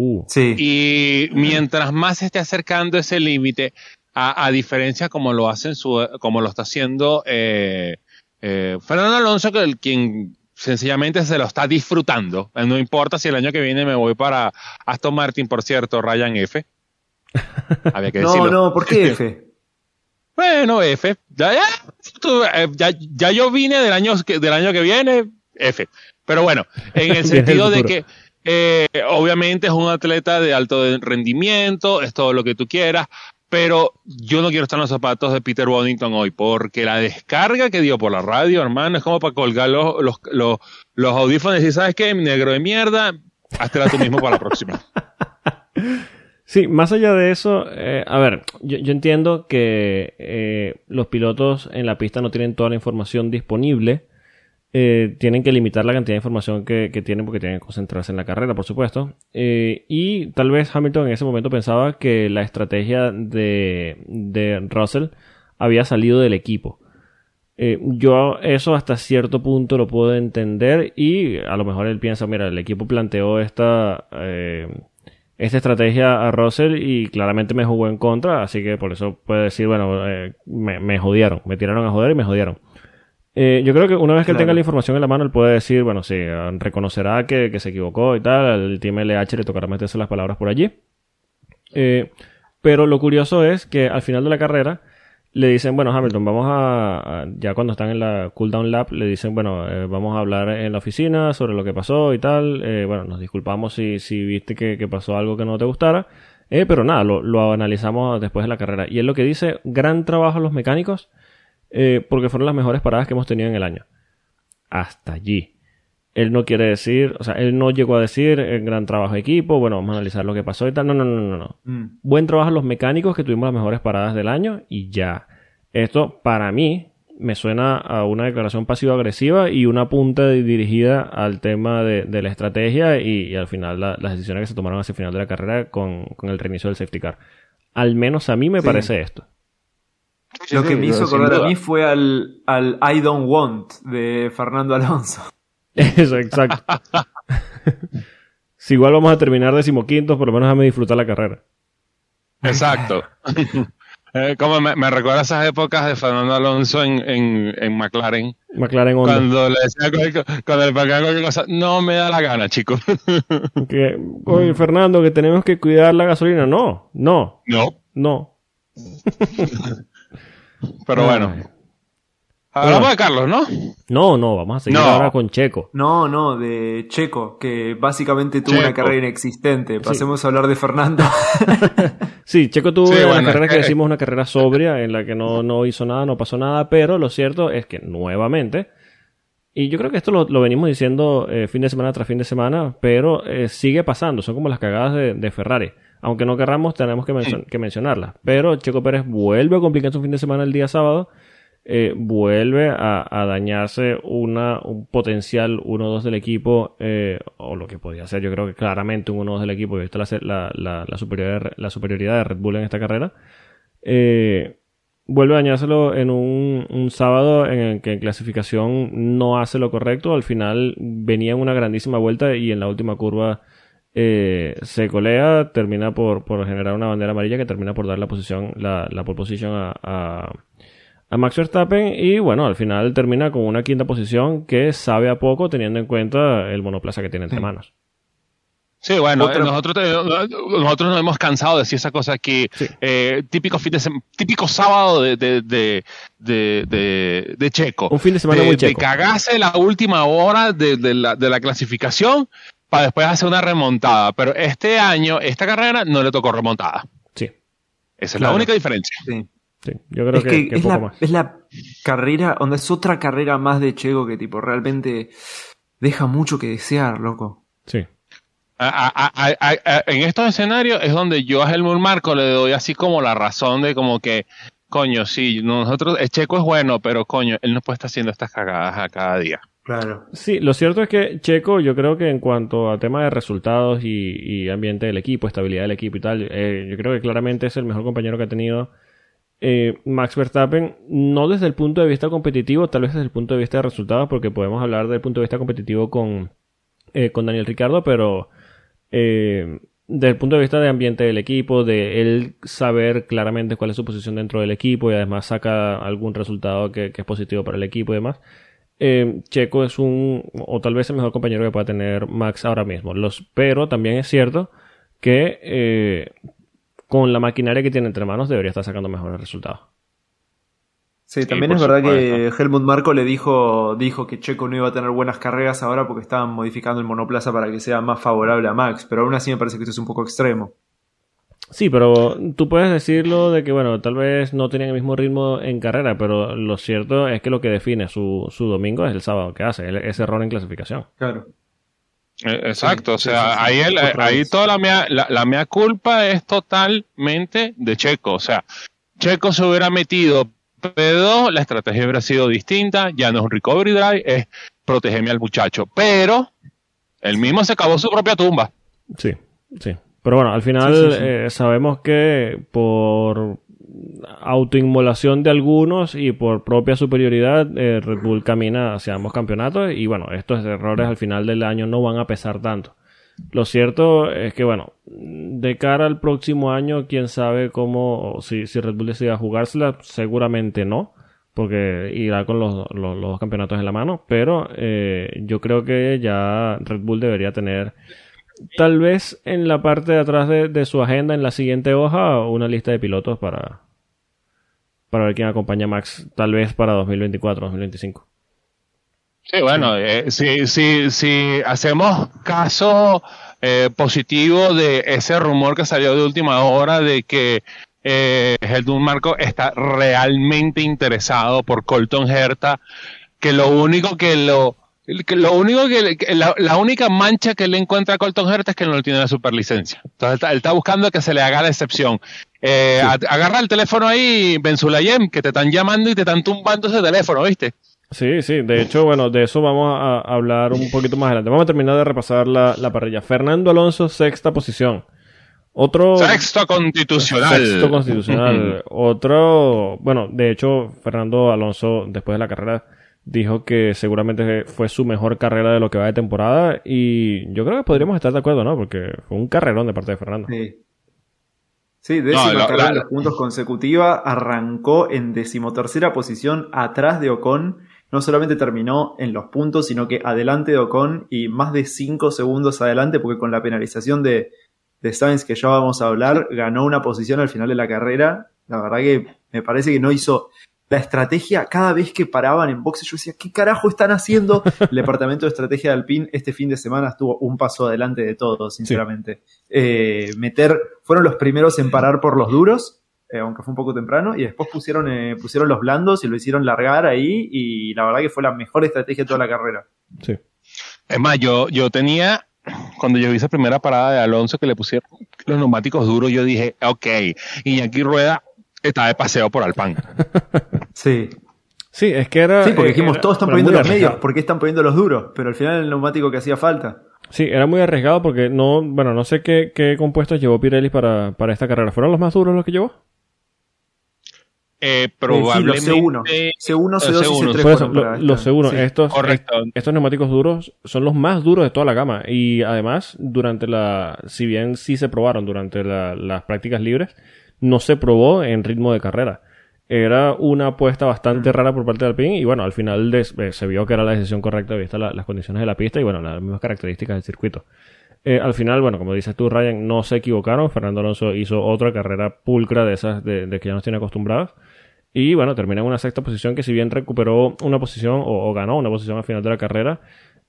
Uh. Sí. Y mientras más se esté acercando ese límite, a, diferencia como lo hacen su, como lo está haciendo eh, eh, Fernando Alonso, que el, quien sencillamente se lo está disfrutando. No importa si el año que viene me voy para Aston Martin, por cierto, Ryan F. Había que decirlo. no, no, ¿por qué F? bueno, F. Ya, eh, ya, ya, yo vine del año, del año que viene, F. Pero bueno, en el sentido de que eh, obviamente es un atleta de alto rendimiento, es todo lo que tú quieras, pero yo no quiero estar en los zapatos de Peter Bonington hoy, porque la descarga que dio por la radio, hermano, es como para colgar los, los, los, audífonos y ¿sabes qué? Negro de mierda, hazte tú mismo para la próxima. Sí, más allá de eso, eh, a ver, yo, entiendo que eh, los pilotos en la pista no tienen toda la información disponible eh, tienen que limitar la cantidad de información que, tienen porque tienen que concentrarse en la carrera, por supuesto. Eh, y tal vez Hamilton en ese momento pensaba que la estrategia de, Russell había salido del equipo. Eh, yo eso hasta cierto punto lo puedo entender y a lo mejor él piensa, mira, el equipo planteó esta, esta estrategia a Russell y claramente me jugó en contra, así que por eso puede decir, bueno, me, me jodieron, me tiraron a joder y me jodieron. Eh, yo creo que una vez que él tenga la información en la mano, él puede decir, bueno, sí, reconocerá que, se equivocó y tal, al Team LH le tocará meterse las palabras por allí. Eh, pero lo curioso es que al final de la carrera le dicen, bueno, Hamilton, vamos a, ya cuando están en la cooldown lab, le dicen, bueno, eh, vamos a hablar en la oficina sobre lo que pasó y tal. bueno, nos disculpamos si, si viste que, pasó algo que no te gustara. pero nada, lo, lo analizamos después de la carrera. Y es lo que dice, gran trabajo a los mecánicos eh, porque fueron las mejores paradas que hemos tenido en el año. Hasta allí. Él no quiere decir, o sea, él no llegó a decir el gran trabajo de equipo, bueno, vamos a analizar lo que pasó y tal. No, no, no, no, no. Mm. Buen trabajo los mecánicos que tuvimos las mejores paradas del año y ya. Esto, para mí, me suena a una declaración pasivo-agresiva y una punta dirigida al tema de, la estrategia y, al final las decisiones que se tomaron hacia el final de la carrera con, el reinicio del safety car. Al menos a mí me parece esto lo que me hizo acordar a mí fue al, al I Don't Want de Fernando Alonso. Eso, exacto. si igual vamos a terminar decimoquintos, por lo menos déjame disfrutar la carrera. Exacto. Eh, como me, me, recuerda esas épocas de Fernando Alonso en, en, en McLaren. McLaren Cuando le decía cuando le cualquier cosa, no me da la gana, chicos. que, oye, Fernando, que tenemos que cuidar la gasolina. No, no. No. No. Pero bueno. Hablamos de Carlos, ¿no? No, no, vamos a seguir ahora con Checo. No, no, de Checo, que básicamente tuvo una carrera inexistente. Pasemos a hablar de Fernando. sí, Checo tuvo una carrera que, decimos una carrera sobria, en la que no, no hizo nada, no pasó nada, pero lo cierto es que nuevamente, y yo creo que esto lo, venimos diciendo eh, fin de semana tras fin de semana, pero eh, sigue pasando, son como las cagadas de Ferrari aunque no querramos, tenemos que, que mencionarla. Pero Checo Pérez vuelve a complicar su fin de semana el día sábado. Eh, vuelve a, dañarse una, un potencial 1-2 del equipo, eh, o lo que podía ser, yo creo que claramente un 1-2 del equipo, y está la, la, la, superioridad, la superioridad de Red Bull en esta carrera. Eh, vuelve a dañárselo en un, un, sábado en el que en clasificación no hace lo correcto. Al final venía en una grandísima vuelta y en la última curva eh, se colea, termina por, generar una bandera amarilla que termina por dar la posición, la, la pole position a, a, Max Verstappen y bueno, al final termina con una quinta posición que sabe a poco teniendo en cuenta el monoplaza que tiene entre manos. Sí, bueno, nosotros, nosotros nos hemos cansado de decir esa cosa aquí. Eh, típico, fin de típico sábado de, de, de, de, Checo. Un fin de semana muy checo. De cagarse la última hora de, la, de la clasificación para después hacer una remontada. Pero este año, esta carrera no le tocó remontada. Sí. Esa es la única diferencia. Sí. sí. Yo creo es que, es, la, es, la, carrera, donde es otra carrera más de Checo que tipo realmente deja mucho que desear, loco. Sí. en estos escenarios es donde yo a Helmut Marco le doy así como la razón de como que, coño, sí, nosotros, el Checo es bueno, pero coño, él no puede estar haciendo estas cagadas a cada día. Claro. Sí, lo cierto es que Checo, yo creo que en cuanto a tema de resultados y, ambiente del equipo, estabilidad del equipo y tal, eh, yo creo que claramente es el mejor compañero que ha tenido eh, Max Verstappen, no desde el punto de vista competitivo, tal vez desde el punto de vista de resultados, porque podemos hablar del punto de vista competitivo con, eh, con Daniel Ricardo, pero eh, desde el punto de vista de ambiente del equipo, de él saber claramente cuál es su posición dentro del equipo y además saca algún resultado que, es positivo para el equipo y demás. Checo es un, o tal vez el mejor compañero que pueda tener Max ahora mismo. Los, pero también es cierto que con la maquinaria que tiene entre manos debería estar sacando mejores resultados. Sí, también es verdad que Helmut Marco le dijo, dijo que Checo no iba a tener buenas carreras ahora porque estaban modificando el monoplaza para que sea más favorable a Max, pero aún así me parece que esto es un poco extremo. Sí, pero tú puedes decirlo de que, bueno, tal vez no tenían el mismo ritmo en carrera, pero lo cierto es que lo que define su, su domingo es el sábado que hace, ese error en clasificación. Claro. Eh, exacto, o sea, ahí, ahí toda la mía, la, mía culpa es totalmente de Checo. O sea, Checo se hubiera metido P2, la estrategia hubiera sido distinta, ya no es un recovery drive, es protegerme al muchacho. Pero él mismo se acabó su propia tumba. Sí, sí. Pero bueno, al final eh, sabemos que por autoinmolación de algunos y por propia superioridad, eh, Red Bull camina hacia ambos campeonatos y bueno, estos errores al final del año no van a pesar tanto. Lo cierto es que bueno, de cara al próximo año, quién sabe cómo, si, si Red Bull decide jugársela, seguramente no, porque irá con los, dos campeonatos en la mano, pero eh, yo creo que ya Red Bull debería tener tal vez en la parte de atrás de, su agenda, en la siguiente hoja, una lista de pilotos para, para ver quién acompaña a Max, tal vez para 2024, 2025. Sí, bueno, eh, si, si, si hacemos caso eh, positivo de ese rumor que salió de última hora de que eh, Helmut Marco está realmente interesado por Colton Herta, que lo único que lo lo único que, la, única mancha que le encuentra a Colton Herta es que no tiene la superlicencia. Entonces él está, buscando que se le haga la excepción. Eh, agarra el teléfono ahí, Benzulayem, que te están llamando y te están tumbando ese teléfono, ¿viste? Sí, sí. De hecho, bueno, de eso vamos a hablar un poquito más adelante. Vamos a terminar de repasar la, parrilla. Fernando Alonso, sexta posición. Otro. Sexto constitucional. Sexto constitucional. Otro. Bueno, de hecho, Fernando Alonso, después de la carrera, dijo que seguramente fue su mejor carrera de lo que va de temporada y yo creo que podríamos estar de acuerdo, ¿no? Porque fue un carrerón de parte de Fernando. Sí. Sí, décima carrera de puntos consecutiva, arrancó en decimotercera posición atrás de Ocon, no solamente terminó en los puntos, sino que adelante de Ocon y más de cinco segundos adelante, porque con la penalización de, de Sainz que ya vamos a hablar, ganó una posición al final de la carrera. La verdad que me parece que no hizo, la estrategia, cada vez que paraban en boxe, yo decía, ¿qué carajo están haciendo? El departamento de estrategia de Alpine este fin de semana estuvo un paso adelante de todo, sinceramente. Eh, meter, fueron los primeros en parar por los duros, eh, aunque fue un poco temprano, y después pusieron, eh, pusieron los blandos y lo hicieron largar ahí, y la verdad que fue la mejor estrategia de toda la carrera. Sí. Es más, yo, yo tenía, cuando yo vi esa primera parada de Alonso que le pusieron los neumáticos duros, yo dije, ok, y aquí rueda está de paseo por Alpan. sí. Sí, es que era. Sí, porque dijimos, todos están poniendo los medios, ¿por qué están poniendo los duros? Pero al final el neumático que hacía falta. Sí, era muy arriesgado porque no, bueno, no sé qué, qué compuestos llevó Pirelli para, para esta carrera. ¿Fueron los más duros los que llevó? Eh, probablemente. Sí, los C1. C1, C2 y C3. los C1. Estos, estos neumáticos duros son los más duros de toda la gama. Y además, durante la. Si bien sí se probaron durante las prácticas libres, no se probó en ritmo de carrera. Era una apuesta bastante rara por parte de Alpine y bueno, al final eh, se vio que era la decisión correcta vista las condiciones de la pista y bueno, las mismas características del circuito. Eh, al final, bueno, como dices tú, Ryan, no se equivocaron. Fernando Alonso hizo otra carrera pulcra de esas de, que ya nos tiene acostumbrados. Y bueno, termina en una sexta posición que si bien recuperó una posición o, ganó una posición al final de la carrera,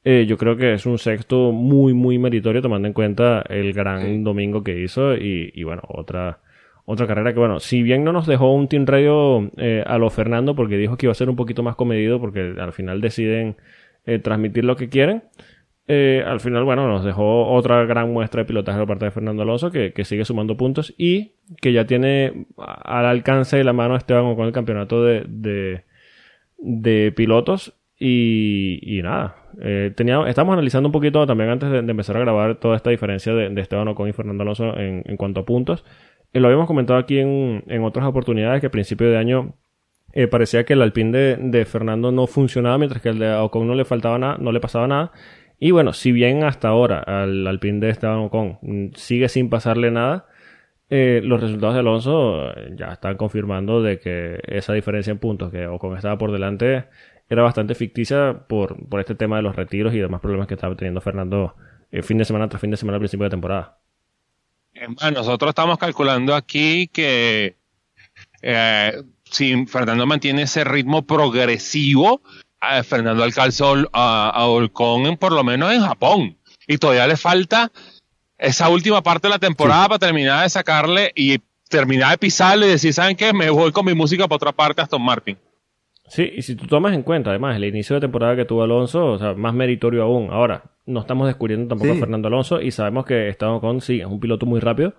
eh, yo creo que es un sexto muy, muy meritorio tomando en cuenta el gran domingo que hizo y, y bueno, otra otra carrera que, bueno, si bien no nos dejó un Team Radio eh, a lo Fernando, porque dijo que iba a ser un poquito más comedido, porque al final deciden eh, transmitir lo que quieren. Eh, al final, bueno, nos dejó otra gran muestra de pilotaje por parte de Fernando Alonso, que, sigue sumando puntos y que ya tiene al alcance de la mano Esteban con el campeonato de, de, pilotos. Y, nada, tenía, estamos analizando un poquito también antes de, empezar a grabar toda esta diferencia de, Esteban Ocon y Fernando Alonso en, en cuanto a puntos. Lo habíamos comentado aquí en, en, otras oportunidades que a principio de año parecía que el Alpine de, Fernando no funcionaba, mientras que el de Ocon no le faltaba nada, no le pasaba nada. Y bueno, si bien hasta ahora al Alpine de Esteban Ocon sigue sin pasarle nada, eh, los resultados de Alonso eh, ya están confirmando de que esa diferencia en puntos que Ocon estaba por delante era bastante ficticia por, por este tema de los retiros y demás problemas que estaba teniendo Fernando eh, fin de semana tras fin de semana al principio de temporada. Nosotros estamos calculando aquí que si Fernando mantiene ese ritmo progresivo, Fernando alcanza a, a Ocon por lo menos en Japón. Y todavía le falta esa última parte de la temporada para terminar de sacarle y terminar de pisarle y decir, ¿saben qué? Me voy con mi música para otra parte a Aston Martin. Sí, y si tú tomas en cuenta, además, el inicio de temporada que tuvo Alonso, o sea, más meritorio aún. Ahora, no estamos descubriendo tampoco a Fernando Alonso y sabemos que Esteban con sí, es un piloto muy rápido,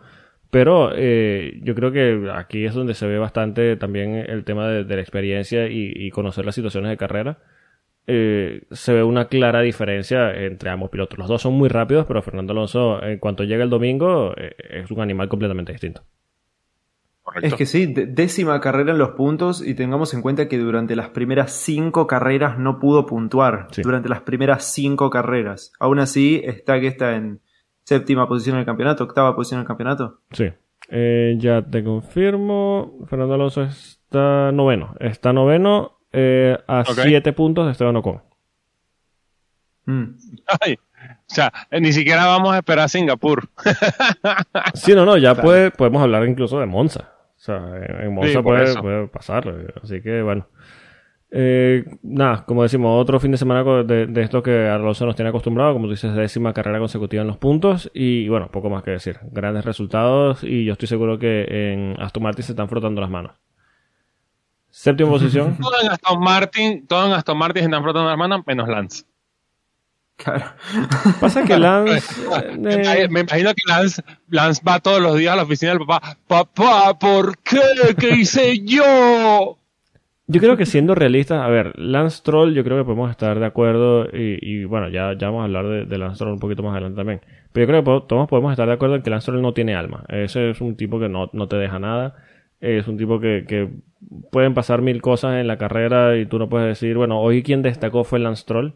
pero eh, yo creo que aquí es donde se ve bastante también el tema de, la experiencia y, conocer las situaciones de carrera. Eh, se ve una clara diferencia entre ambos pilotos. Los dos son muy rápidos, pero Fernando Alonso, en cuanto llega el domingo, eh, es un animal completamente distinto. Es que sí, décima carrera en los puntos y tengamos en cuenta que durante las primeras cinco carreras no pudo puntuar. Durante las primeras cinco carreras. Aún así, está que está en séptima posición en el campeonato, octava posición en el campeonato. Sí. Eh, ya te confirmo. Fernando Alonso está noveno. Está noveno eh, a 7 puntos de Esteban Ocon. Mm. Ay, o sea, ni siquiera vamos a esperar a Singapur. sí, no, no, ya puede, podemos hablar incluso de Monza. O sea, en Monza puede, pasar. Así que bueno. Eh, nada, como decimos, otro fin de semana de, esto que Alonso nos tiene acostumbrado, como tú dices, décima carrera consecutiva en los puntos y bueno, poco más que decir. Grandes resultados y yo estoy seguro que en Aston Martin se están frotando las manos. Séptima posición. Todo en Aston Martin, todo en Aston Martin están frotando las manos, menos Lance. Claro. Pasa que Lance. Eh, me imagino que Lance, Lance va todos los días a la oficina del papá. Papá, ¿por qué? ¿Qué hice yo? Yo creo que siendo realistas, a ver, Lance Troll, yo creo que podemos estar de acuerdo, y, bueno, ya, ya vamos a hablar de, Lance Troll un poquito más adelante también. Pero yo creo que todos podemos estar de acuerdo en que Lance Troll no tiene alma. Ese es un tipo que no, no te deja nada. Es un tipo que, que pueden pasar mil cosas en la carrera y tú no puedes decir, bueno, hoy quien destacó fue Lance Troll.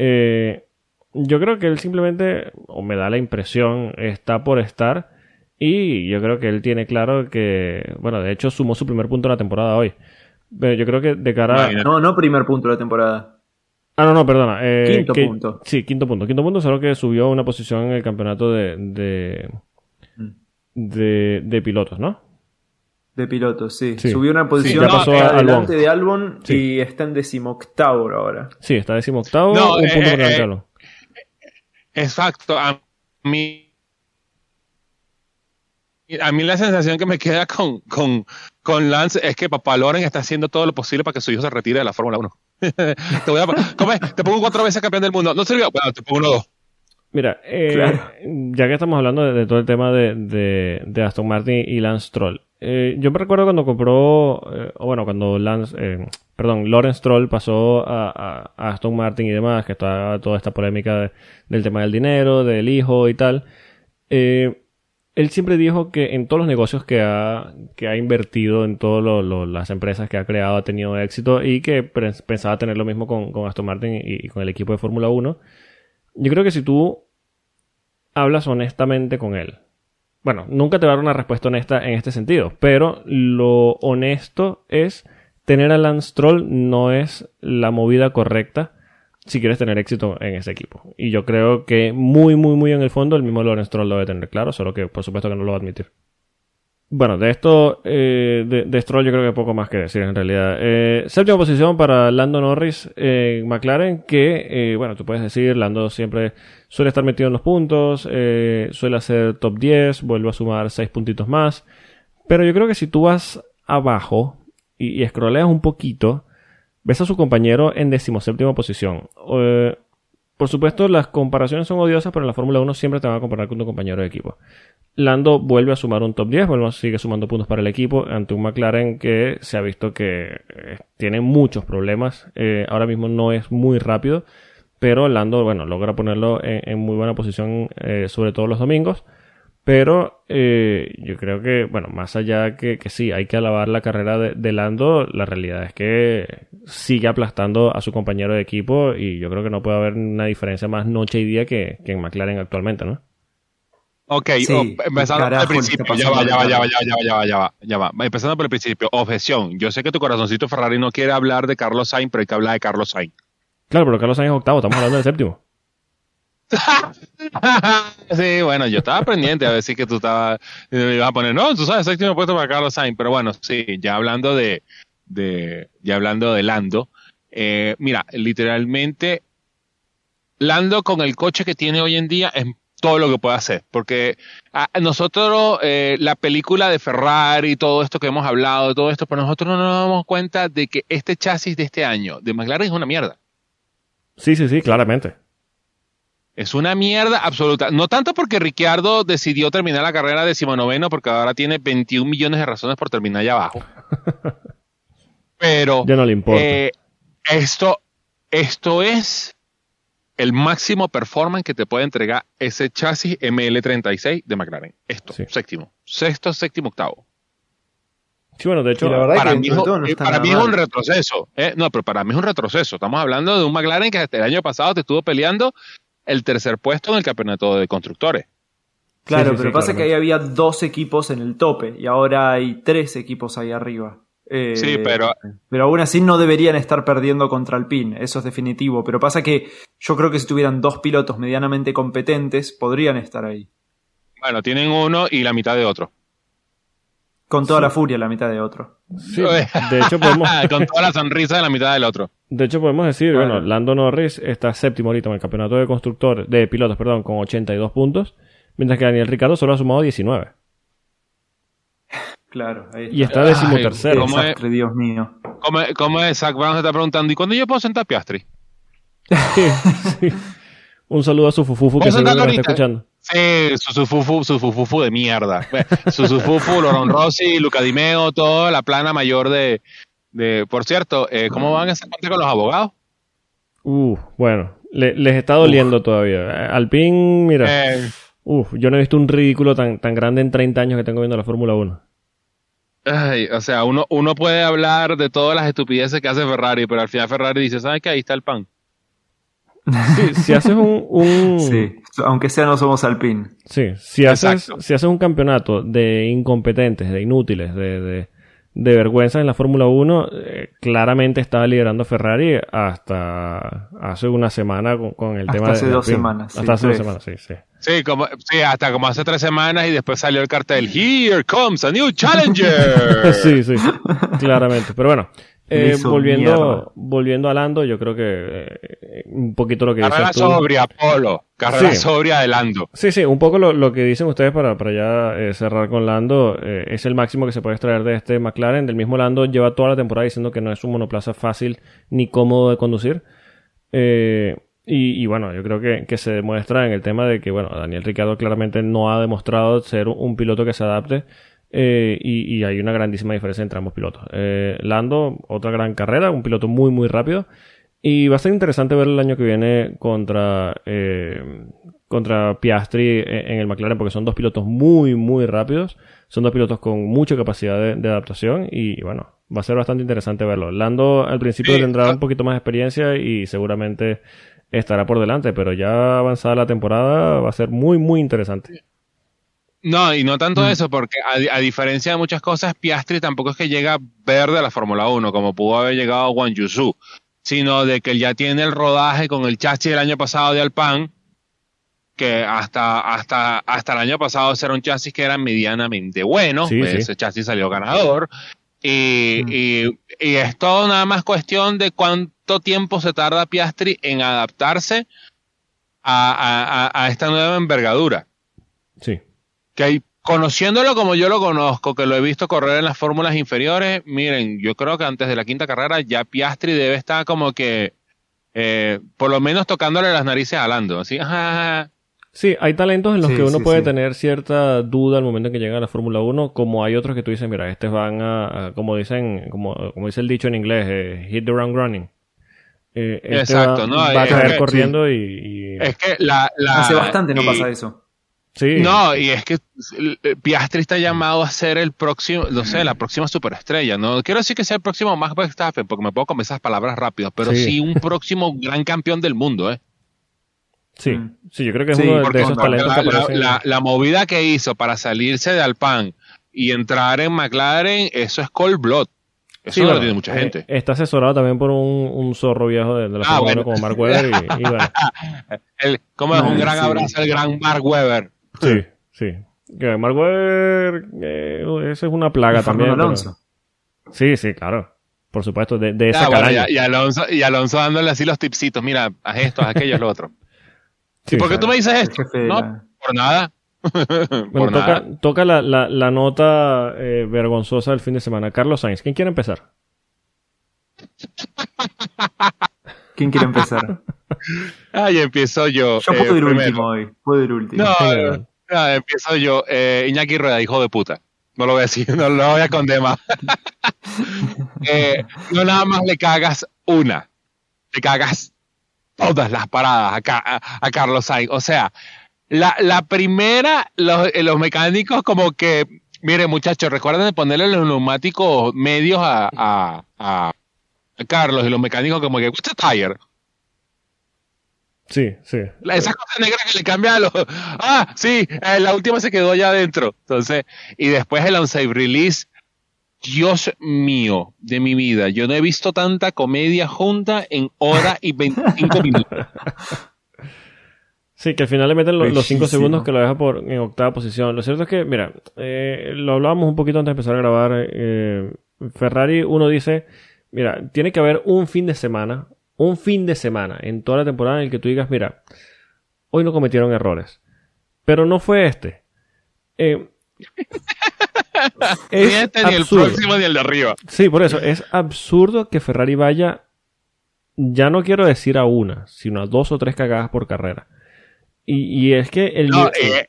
Eh, yo creo que él simplemente, o me da la impresión, está por estar. Y yo creo que él tiene claro que, bueno, de hecho sumó su primer punto de la temporada hoy. Pero yo creo que de cara a... No, no primer punto de la temporada. Ah, no, no, perdona. Eh, quinto punto. Sí, quinto punto. Quinto punto, solo que subió una posición en el campeonato de, de, mm. de, de pilotos, ¿no? De pilotos, sí. Subió una posición adelante de Albon y está en decimoctavo ahora. Sí, está en decimoctavo, un punto por delante de Exacto. A mí, a mí la sensación que me queda con, con, con Lance es que Papá Loren está haciendo todo lo posible para que su hijo se retire de la Fórmula 1. te, voy a, te pongo cuatro veces campeón del mundo. ¿No sirvió? Bueno, te pongo uno dos. Mira, eh, ya que estamos hablando de, todo el tema de, de, Aston Martin y Lance Troll, eh, yo me recuerdo cuando compró, eh, bueno, cuando Lance, eh, perdón, Lawrence Troll pasó a, Aston Martin y demás, que está toda esta polémica del tema del dinero, del hijo y tal. él siempre dijo que en todos los negocios que ha, que ha invertido, en todas las empresas que ha creado, ha tenido éxito y que pensaba tener lo mismo con, Aston Martin y, y, con el equipo de Fórmula 1. Yo creo que si tú hablas honestamente con él, bueno, nunca te va a dar una respuesta honesta en este sentido, pero lo honesto es tener a Lance Troll no es la movida correcta si quieres tener éxito en ese equipo. Y yo creo que muy, muy, muy en el fondo el mismo Lawrence Troll lo debe tener claro, solo que por supuesto que no lo va a admitir. Bueno, de esto, eh, de, Stroll yo creo que poco más que decir en realidad. Eh, séptima posición para Lando Norris en McLaren, que, eh, bueno, tú puedes decir, Lando siempre suele estar metido en los puntos, eh, suele hacer top 10, vuelve a sumar 6 puntitos más. Pero yo creo que si tú vas abajo y, y scrolleas un poquito, ves a su compañero en decimoséptima posición. Por supuesto, las comparaciones son odiosas, pero en la Fórmula 1 siempre te van a comparar con tu compañero de equipo. Lando vuelve a sumar un top 10, vuelve, sigue sumando puntos para el equipo ante un McLaren que se ha visto que eh, tiene muchos problemas. Eh, ahora mismo no es muy rápido, pero Lando, bueno, logra ponerlo en, muy buena posición, eh, sobre todo los domingos. Pero eh, yo creo que, bueno, más allá que, que sí, hay que alabar la carrera de, Lando, la realidad es que sigue aplastando a su compañero de equipo y yo creo que no puede haber una diferencia más noche y día que, en McLaren actualmente, ¿no? Ok, empezando por el principio, ya va, ya va, ya va, ya va, ya va, ya va, ya va. Empezando por el principio, objeción. Yo sé que tu corazoncito Ferrari no quiere hablar de Carlos Sainz, pero hay que hablar de Carlos Sainz. Claro, pero Carlos Sainz es octavo, estamos hablando del séptimo. sí, bueno, yo estaba pendiente a ver si que tú estabas, me ibas a poner, no, tú sabes, séptimo puesto para Carlos Sainz, pero bueno, sí, ya hablando de, de ya hablando de Lando, eh, mira, literalmente, Lando con el coche que tiene hoy en día es todo lo que puede hacer, porque a nosotros, eh, la película de Ferrari, todo esto que hemos hablado, todo esto, pero nosotros no nos damos cuenta de que este chasis de este año de McLaren es una mierda. Sí, sí, sí, claramente. Es una mierda absoluta. No tanto porque Ricciardo decidió terminar la carrera decimonoveno, porque ahora tiene 21 millones de razones por terminar allá abajo. Pero. Ya no le importa. Eh, esto, esto es el máximo performance que te puede entregar ese chasis ML36 de McLaren. Esto, séptimo. Sexto, séptimo, octavo. Sí, bueno, de hecho, para, mí, para mí es un retroceso. ¿eh? No, pero para mí es un retroceso. Estamos hablando de un McLaren que hasta el año pasado te estuvo peleando el tercer puesto en el campeonato de constructores. Claro, pero pasa que ahí había dos equipos en el tope y ahora hay tres equipos ahí arriba. Eh, sí, pero... Pero aún así no deberían estar perdiendo contra Alpine, eso es definitivo. Pero pasa que yo creo que si tuvieran dos pilotos medianamente competentes, podrían estar ahí. Bueno, tienen uno y la mitad de otro. Con toda la furia la mitad de otro. Sí, de hecho podemos... Con toda la sonrisa de la mitad del otro. De hecho podemos decir, bueno, Lando Norris está séptimo ahorita en el campeonato de constructores, de pilotos, perdón, con 82 puntos, mientras que Daniel Ricardo solo ha sumado 19. Claro, ahí está. Y está decimotercero. ¿Cómo es, Dios mío. ¿Cómo, cómo es? Zach Brown se está preguntando, ¿y cuándo yo puedo sentar Piastri? sí. Un saludo a su fufufu que seguro está escuchando. Sí, su fufufu, su fufufu de mierda. su fufufu, Loron Rossi, Luca Dimeo, toda la plana mayor de... de por cierto, eh, ¿cómo van a hacer con los abogados? Uh, bueno, les está doliendo todavía. Alpin, mira... Eh. Uf, yo no he visto un ridículo tan, tan grande en 30 años que tengo viendo la Fórmula 1. Ay, o sea, uno, uno puede hablar de todas las estupideces que hace Ferrari, pero al final Ferrari dice, ¿sabes qué? Ahí está el pan. Sí, si haces un, Sí, aunque sea no somos Alpine. Sí, si haces, si haces un campeonato de incompetentes, de inútiles, de, de, de vergüenza en la Fórmula 1, eh, claramente estaba liderando Ferrari hasta hace una semana con, el tema de... Hace dos semanas. Hasta hace dos semanas, sí, sí. Sí, como, sí, hasta como hace tres semanas y después salió el cartel Here comes a new challenger. sí, sí, claramente. Pero bueno, eh, volviendo, volviendo a Lando, yo creo que eh, un poquito lo que Carrera sobria, Polo. Carrera sobria de Lando. Sí, sí, un poco lo, que dicen ustedes para, para ya eh, cerrar con Lando. es el máximo que se puede extraer de este McLaren. Del mismo Lando lleva toda la temporada diciendo que no es un monoplaza fácil ni cómodo de conducir. Y, bueno, yo creo que, se demuestra en el tema de que, bueno, Daniel Ricciardo claramente no ha demostrado ser un piloto que se adapte eh, y, hay una grandísima diferencia entre ambos pilotos. Eh, Lando, otra gran carrera, un piloto muy, muy rápido. Y va a ser interesante ver el año que viene contra, eh, contra Piastri en el McLaren, porque son dos pilotos muy, muy rápidos. Son dos pilotos con mucha capacidad de, adaptación. Y, bueno, va a ser bastante interesante verlo. Lando al principio tendrá un poquito más de experiencia y seguramente estará por delante, pero ya avanzada la temporada va a ser muy, muy interesante. No, y no tanto mm. eso, porque a, diferencia de muchas cosas, Piastri tampoco es que llega verde a la Fórmula 1, como pudo haber llegado Juan Yusu, sino de que él ya tiene el rodaje con el chasis del año pasado de Alpan, que hasta, hasta, hasta el año pasado era un chasis que era medianamente bueno, ese chasis salió ganador, y, mm. y, y, es todo nada más cuestión de cuánto tiempo se tarda Piastri en adaptarse a, a, a esta nueva envergadura. Sí que conociéndolo como yo lo conozco, que lo he visto correr en las fórmulas inferiores, miren, yo creo que antes de la quinta carrera ya Piastri debe estar como que eh, por lo menos tocándole las narices a Lando, así, Sí, hay talentos en los que uno puede tener cierta duda al momento en que llega a la Fórmula 1, como hay otros que tú dices, mira, estos van a, como dicen, como, como dice el dicho en inglés, eh, hit the ground running. Eh, este Exacto, va, ¿no? Va a caer corriendo y, Es que la, Hace bastante no pasa eso. No, y es que Piastri está llamado a ser el próximo, no sé, la próxima superestrella. No quiero decir que sea el próximo Max Verstappen, porque me puedo comer esas palabras rápido, pero sí. un próximo gran campeón del mundo, ¿eh? Sí, mm. sí, yo creo que es uno de esos talentos la, la, movida que hizo para salirse de Alpine y entrar en McLaren, eso es cold blood. Eso no lo tiene mucha eh, gente. está asesorado también por un, zorro viejo de, la ah, como Mark Webber. Y, bueno. el, como es un gran abrazo al gran Mark Webber. Sí, sí. Mark Webber, eh, eso es una plaga también. Alonso. Sí, sí, claro. Por supuesto, de, de esa ah, y, Alonso, y Alonso dándole así los tipsitos. Mira, haz esto, haz aquello, lo otro. ¿Y por qué tú me dices esto? No, por nada. bueno, toca, toca la, la, la, nota eh, vergonzosa del fin de semana. Carlos Sainz, ¿quién quiere empezar? ¿Quién quiere empezar? Ay, empiezo yo. Yo puedo eh, ir último hoy. Puedo ir último. No, no, empiezo yo. Eh, Iñaki Rueda, hijo de puta. No lo voy a decir, no lo voy a condenar. eh, no nada más le cagas una. Le cagas todas las paradas a, Carlos Sainz. O sea, la, la primera, los, eh, mecánicos como que, mire muchachos, recuerden ponerle los neumáticos medios a, a, a Carlos y los mecánicos como que, what's a tire? Sí, sí. Esas cosas negras que le cambian a los... Ah, sí, eh, la última se quedó allá adentro. Entonces, y después el on-save release, Dios mío de mi vida, yo no he visto tanta comedia junta en hora y 25 minutos. Sí, que al final le meten los 5 segundos que lo deja por, en octava posición. Lo cierto es que, mira, eh, lo hablábamos un poquito antes de empezar a grabar. Eh, Ferrari, uno dice, mira, tiene que haber un fin de semana, un fin de semana en toda la temporada en el que tú digas, mira, hoy no cometieron errores. Pero no fue este. Eh, es ni este, ni el próximo, ni el de arriba. Sí, por eso, es absurdo que Ferrari vaya, ya no quiero decir a una, sino a dos o tres cagadas por carrera. Y, es que el... Eh,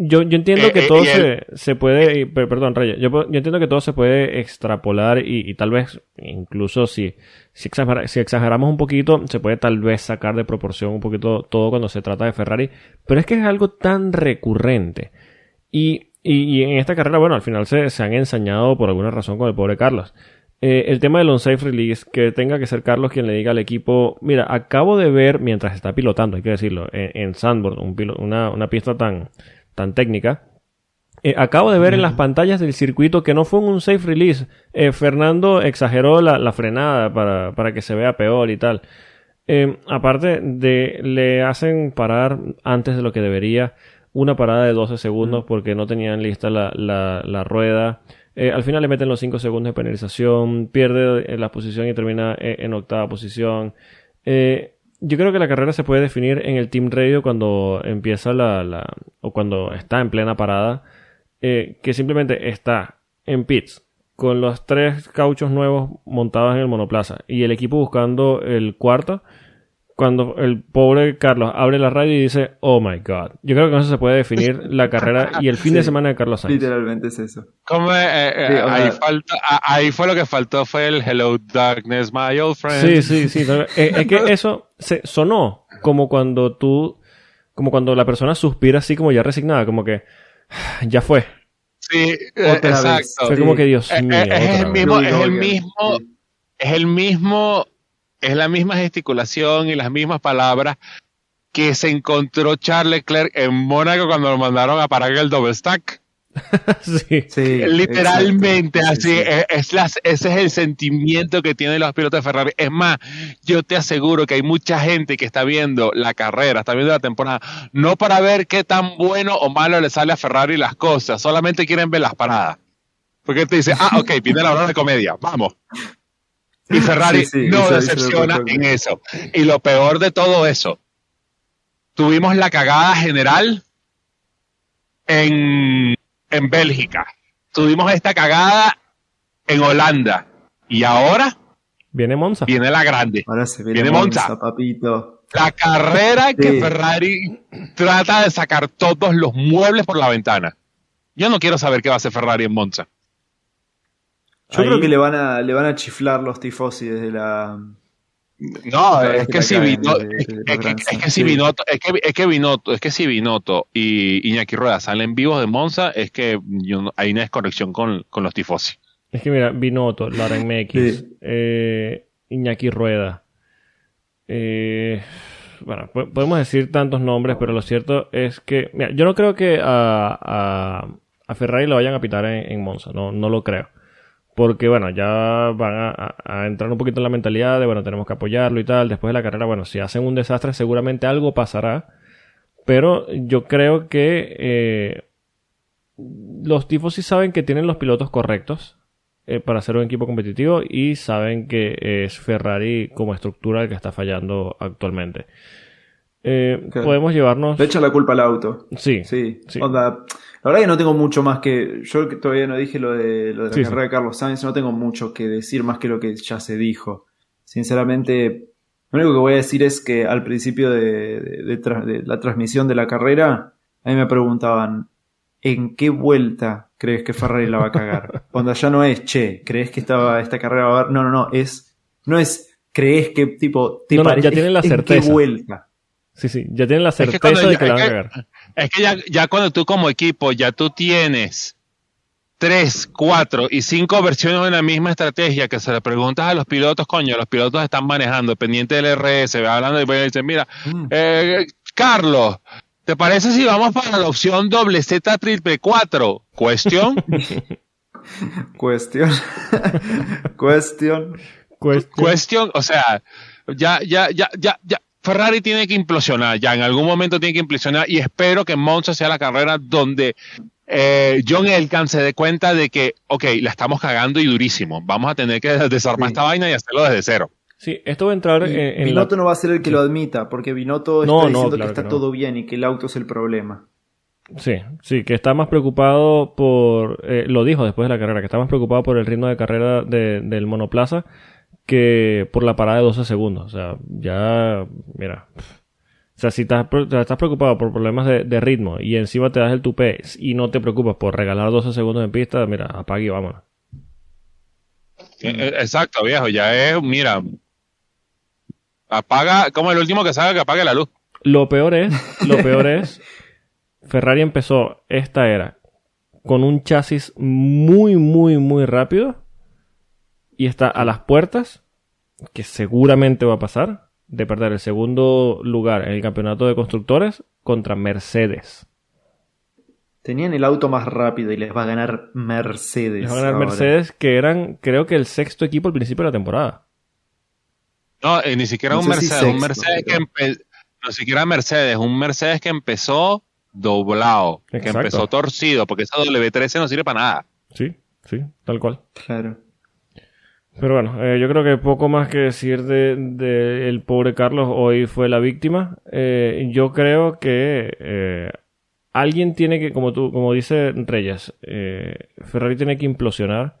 yo, yo entiendo eh, que eh, todo se, se, puede... Perdón, Rey. Yo, yo, entiendo que todo se puede extrapolar y, tal vez, incluso si, si, si, exageramos un poquito, se puede tal vez sacar de proporción un poquito todo cuando se trata de Ferrari. Pero es que es algo tan recurrente. Y, y, en esta carrera, bueno, al final se, se han ensañado por alguna razón con el pobre Carlos. Eh, el tema del on-safe release, que tenga que ser Carlos quien le diga al equipo, mira, acabo de ver, mientras está pilotando, hay que decirlo, en, en Sandboard, una, una, pista tan, tan técnica, eh, acabo de ver en las pantallas del circuito que no fue un safe release. Eh, Fernando exageró la, la frenada para, para, que se vea peor y tal. aparte de, le hacen parar antes de lo que debería, una parada de 12 segundos porque no tenían lista la, la, la rueda. Eh, al final le meten los 5 segundos de penalización, pierde eh, la posición y termina eh, en octava posición. Yo creo que la carrera se puede definir en el Team Radio cuando empieza la, la o cuando está en plena parada, que simplemente está en pits con los tres cauchos nuevos montados en el monoplaza y el equipo buscando el cuarto cuando el pobre Carlos abre la radio y dice, oh my god. Yo creo que con eso se puede definir la carrera y el fin de semana de Carlos Sainz. Literalmente es eso. Eh, eh, ahí, fue lo que faltó, fue el Hello Darkness, my old friend. Sí, sí, sí. Eh, es, que eso se sonó como cuando tú, como cuando la persona suspira así como ya resignada, como que ya fue. Sí, exacto. Fue como que Dios mío. es, el mismo, es el mismo, es el mismo es la misma gesticulación y las mismas palabras que se encontró Charles Leclerc en Mónaco cuando lo mandaron a parar el double stack. sí, sí, Literalmente así, Es, ese es el sentimiento que tienen los pilotos de Ferrari. Es más, yo te aseguro que hay mucha gente que está viendo la carrera, está viendo la temporada, no para ver qué tan bueno o malo le sale a Ferrari las cosas, solamente quieren ver las paradas. Porque te dice, ah, ok, viene la hora de comedia, vamos. Y Ferrari no decepciona en eso. Y lo peor de todo eso, tuvimos la cagada general en, en Bélgica. Tuvimos esta cagada en Holanda. Y ahora viene Monza. Viene la grande. Ahora se viene, Monza, papito. La carrera que Ferrari trata de sacar todos los muebles por la ventana. Yo no quiero saber qué va a hacer Ferrari en Monza. Yo creo que le van a, le van a chiflar los tifosi desde la No, es que, si Binotto, es, que si Binotto, es que, es que Binotto, es que si Binotto y Iñaki Rueda salen vivos de Monza, es que hay una desconexión con, con los tifosi. Es que mira, Binotto, Loren MX, eh, Iñaki Rueda. Eh, bueno, podemos decir tantos nombres, pero lo cierto es que, mira, yo no creo que a, a, Ferrari lo vayan a pitar en, en Monza, no, no lo creo porque bueno, ya van a, entrar un poquito en la mentalidad de bueno, tenemos que apoyarlo y tal. Después de la carrera, bueno, si hacen un desastre, seguramente algo pasará. Pero yo creo que eh, los tifos sí saben que tienen los pilotos correctos eh, para ser un equipo competitivo y saben que es Ferrari como estructura el que está fallando actualmente. Eh, podemos llevarnos. Le echa la culpa al auto. Sí. Sí. sí. La verdad que no tengo mucho más que. Yo que todavía no dije lo de, lo de la carrera de Carlos Sainz, no tengo mucho que decir más que lo que ya se dijo. Sinceramente, lo único que voy a decir es que al principio de, la transmisión de la carrera, a mí me preguntaban: ¿en qué vuelta crees que Ferrari la va a cagar? Cuando ya no es, che, ¿crees que esta, esta carrera va a haber.? No, no, no, es. No es, ¿crees que tipo. Te no, ya tienen la certeza. ¿En qué vuelta? Sí, sí, ya tienen la certeza de que la van a cagar. Es que ya, ya cuando tú como equipo, ya tú tienes tres, cuatro y cinco versiones de la misma estrategia que se le preguntas a los pilotos, coño, los pilotos están manejando, pendiente del RS, hablando y dicen, mira, mm. eh, Carlos, ¿te parece si vamos para la opción doble Z triple cuatro? Cuestión. Cuestión. Cuestión. Cuestión, o sea, ya, ya, ya, ya, ya, Ferrari tiene que implosionar, ya en algún momento tiene que implosionar y espero que Monza sea la carrera donde eh, John Elkan se dé cuenta de que, ok, la estamos cagando y durísimo, vamos a tener que desarmar esta vaina y hacerlo desde cero. Sí, esto va a entrar en, Binotto no va a ser el que lo admita, porque Binotto está diciendo que está todo bien y que el auto es el problema. Sí, sí, que está más preocupado por, eh, lo dijo después de la carrera, que está más preocupado por el ritmo de carrera del monoplaza que por la parada de 12 segundos. O sea, ya, mira. O sea, si estás, estás preocupado por problemas de, ritmo y encima te das el tupé y no te preocupas por regalar 12 segundos en pista, mira, apague y vámonos. Eh, eh, exacto, viejo, ya es, mira, apaga, como el último que salga que apague la luz. Lo peor es, lo peor es, Ferrari empezó esta era con un chasis muy, muy, muy rápido y está a las puertas, que seguramente va a pasar, de perder el segundo lugar en el campeonato de constructores contra Mercedes. Tenían el auto más rápido y les va a ganar Mercedes. Les va a ganar Mercedes, que eran, creo que el sexto equipo al principio de la temporada. No, eh, ni siquiera un Mercedes, un Mercedes que no siquiera Mercedes, un Mercedes que empezó doblado, que empezó torcido, porque esa W13 no sirve para nada. Sí, sí, tal cual. Claro. Pero bueno, eh, yo creo que poco más que decir de, el pobre Carlos hoy fue la víctima. Eh, yo creo que eh, alguien tiene que, como tú, como dice Reyes, Ferrari tiene que implosionar.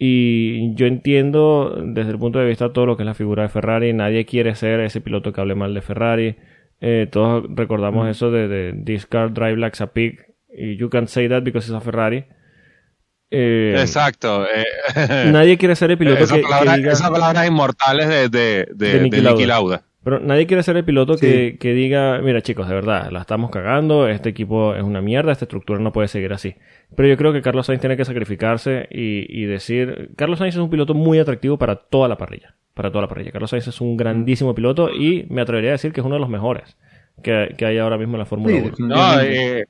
Y yo entiendo desde el punto de vista todo lo que es la figura de Ferrari. Nadie quiere ser ese piloto que hable mal de Ferrari. todos recordamos mm. eso de, de Discard Drive Like a Pig. Y you can say that because it's a Ferrari. Eh, Exacto. Eh, nadie quiere ser el piloto que, diga... Esas palabras inmortales de, de, de, Lauda. Pero nadie quiere ser el piloto que, diga, mira chicos, de verdad, la estamos cagando, este equipo es una mierda, esta estructura no puede seguir así. Pero yo creo que Carlos Sainz tiene que sacrificarse y, decir, Carlos Sainz es un piloto muy atractivo para toda la parrilla, para toda la parrilla. Carlos Sainz es un grandísimo piloto y me atrevería a decir que es uno de los mejores que, hay ahora mismo en la Fórmula 1. No, eh,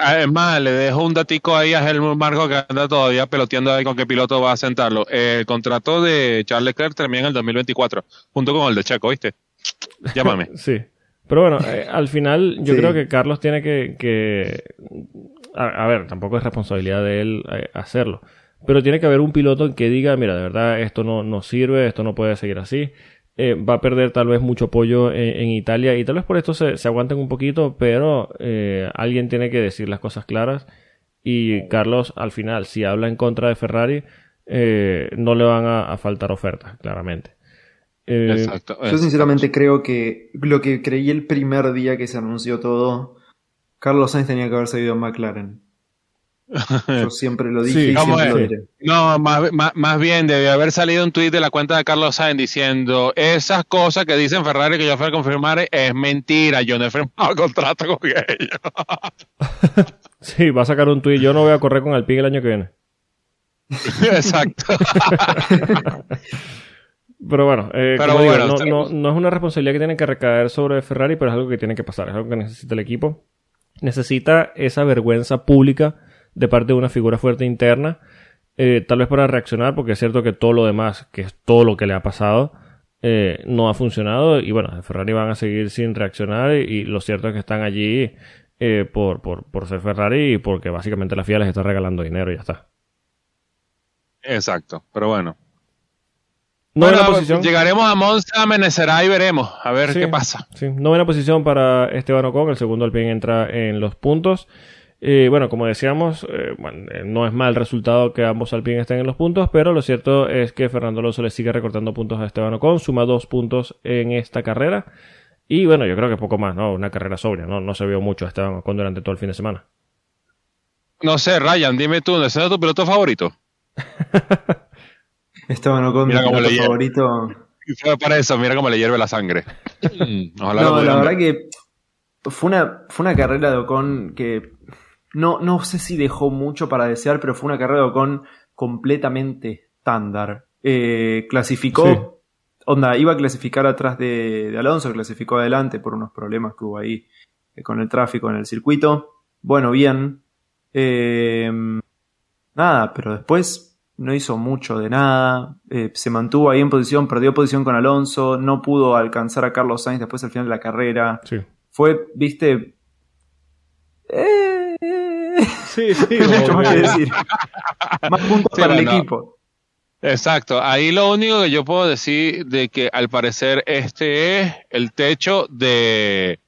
Además, le dejo un datico ahí a Helmut Marco que anda todavía peloteando ahí con qué piloto va a sentarlo. El contrato de Charles Leclerc termina en el 2024, junto con el de Checo, ¿viste? Llámame. sí. Pero bueno, eh, al final yo creo que Carlos tiene que... A, ver, tampoco es responsabilidad de él eh, hacerlo. Pero tiene que haber un piloto que diga, mira, de verdad, esto no, no sirve, esto no puede seguir así. Eh, va a perder tal vez mucho apoyo en, Italia y tal vez por esto se, se aguanten un poquito, pero eh, alguien tiene que decir las cosas claras y Carlos al final, si habla en contra de Ferrari, eh, no le van a, faltar ofertas, claramente. Exacto, Yo sinceramente creo que lo que creí el primer día que se anunció todo, Carlos Sainz tenía que haber seguido a McLaren. Yo siempre lo dije y siempre lo diré. No, más, más, bien debe haber salido un tweet de la cuenta de Carlos Sainz diciendo esas cosas que dicen Ferrari que yo fui a confirmar es mentira, yo no he firmado contrato con ellos. sí, va a sacar un tweet, yo no voy a correr con Alpine el año que viene. Exacto. Pero bueno, eh, no, no, es una responsabilidad que tiene que recaer sobre Ferrari, pero es algo que tiene que pasar, es algo que necesita el equipo. Necesita esa vergüenza pública de parte de una figura fuerte interna, eh, tal vez para reaccionar, porque es cierto que todo lo demás, que es todo lo que le ha pasado, eh, no ha funcionado y bueno, Ferrari van a seguir sin reaccionar y, lo cierto es que están allí por, por, por ser Ferrari y porque básicamente la FIA les está regalando dinero y ya está. Exacto, pero bueno, Novena posición. Llegaremos a Monza, amanecerá y veremos a ver qué pasa. Sí. Novena posición para Esteban Ocon, el segundo Alpine entra en los puntos. Eh, bueno, como decíamos, eh, eh, no es mal resultado que ambos Alpine estén en los puntos, pero lo cierto es que Fernando Alonso le sigue recortando puntos a Esteban Ocon, suma dos puntos en esta carrera. Y bueno, yo creo que poco más, ¿no? Una carrera sobria, ¿no? No se vio mucho a Esteban Ocon durante todo el fin de semana. No sé, Ryan, dime tú, ¿ese es tu piloto favorito? Esteban Ocon, mi favorito. Y fue para eso, mira cómo le hierve la sangre. no, la verdad que fue una, fue una carrera de Ocon que no, no sé si dejó mucho para desear, pero fue una carrera de Ocon completamente estándar. Eh, clasificó, onda, iba a clasificar atrás de, Alonso, clasificó adelante por unos problemas que hubo ahí eh, con el tráfico en el circuito. Bueno, bien. Eh, nada, pero después no hizo mucho de nada, se mantuvo ahí en posición, perdió posición con Alonso, no pudo alcanzar a Carlos Sainz después al final de la carrera. Fue, viste... Eh, sí, sí, mucho más que decir. más puntos para el equipo. Exacto, ahí lo único que yo puedo decir de que al parecer este es el techo de,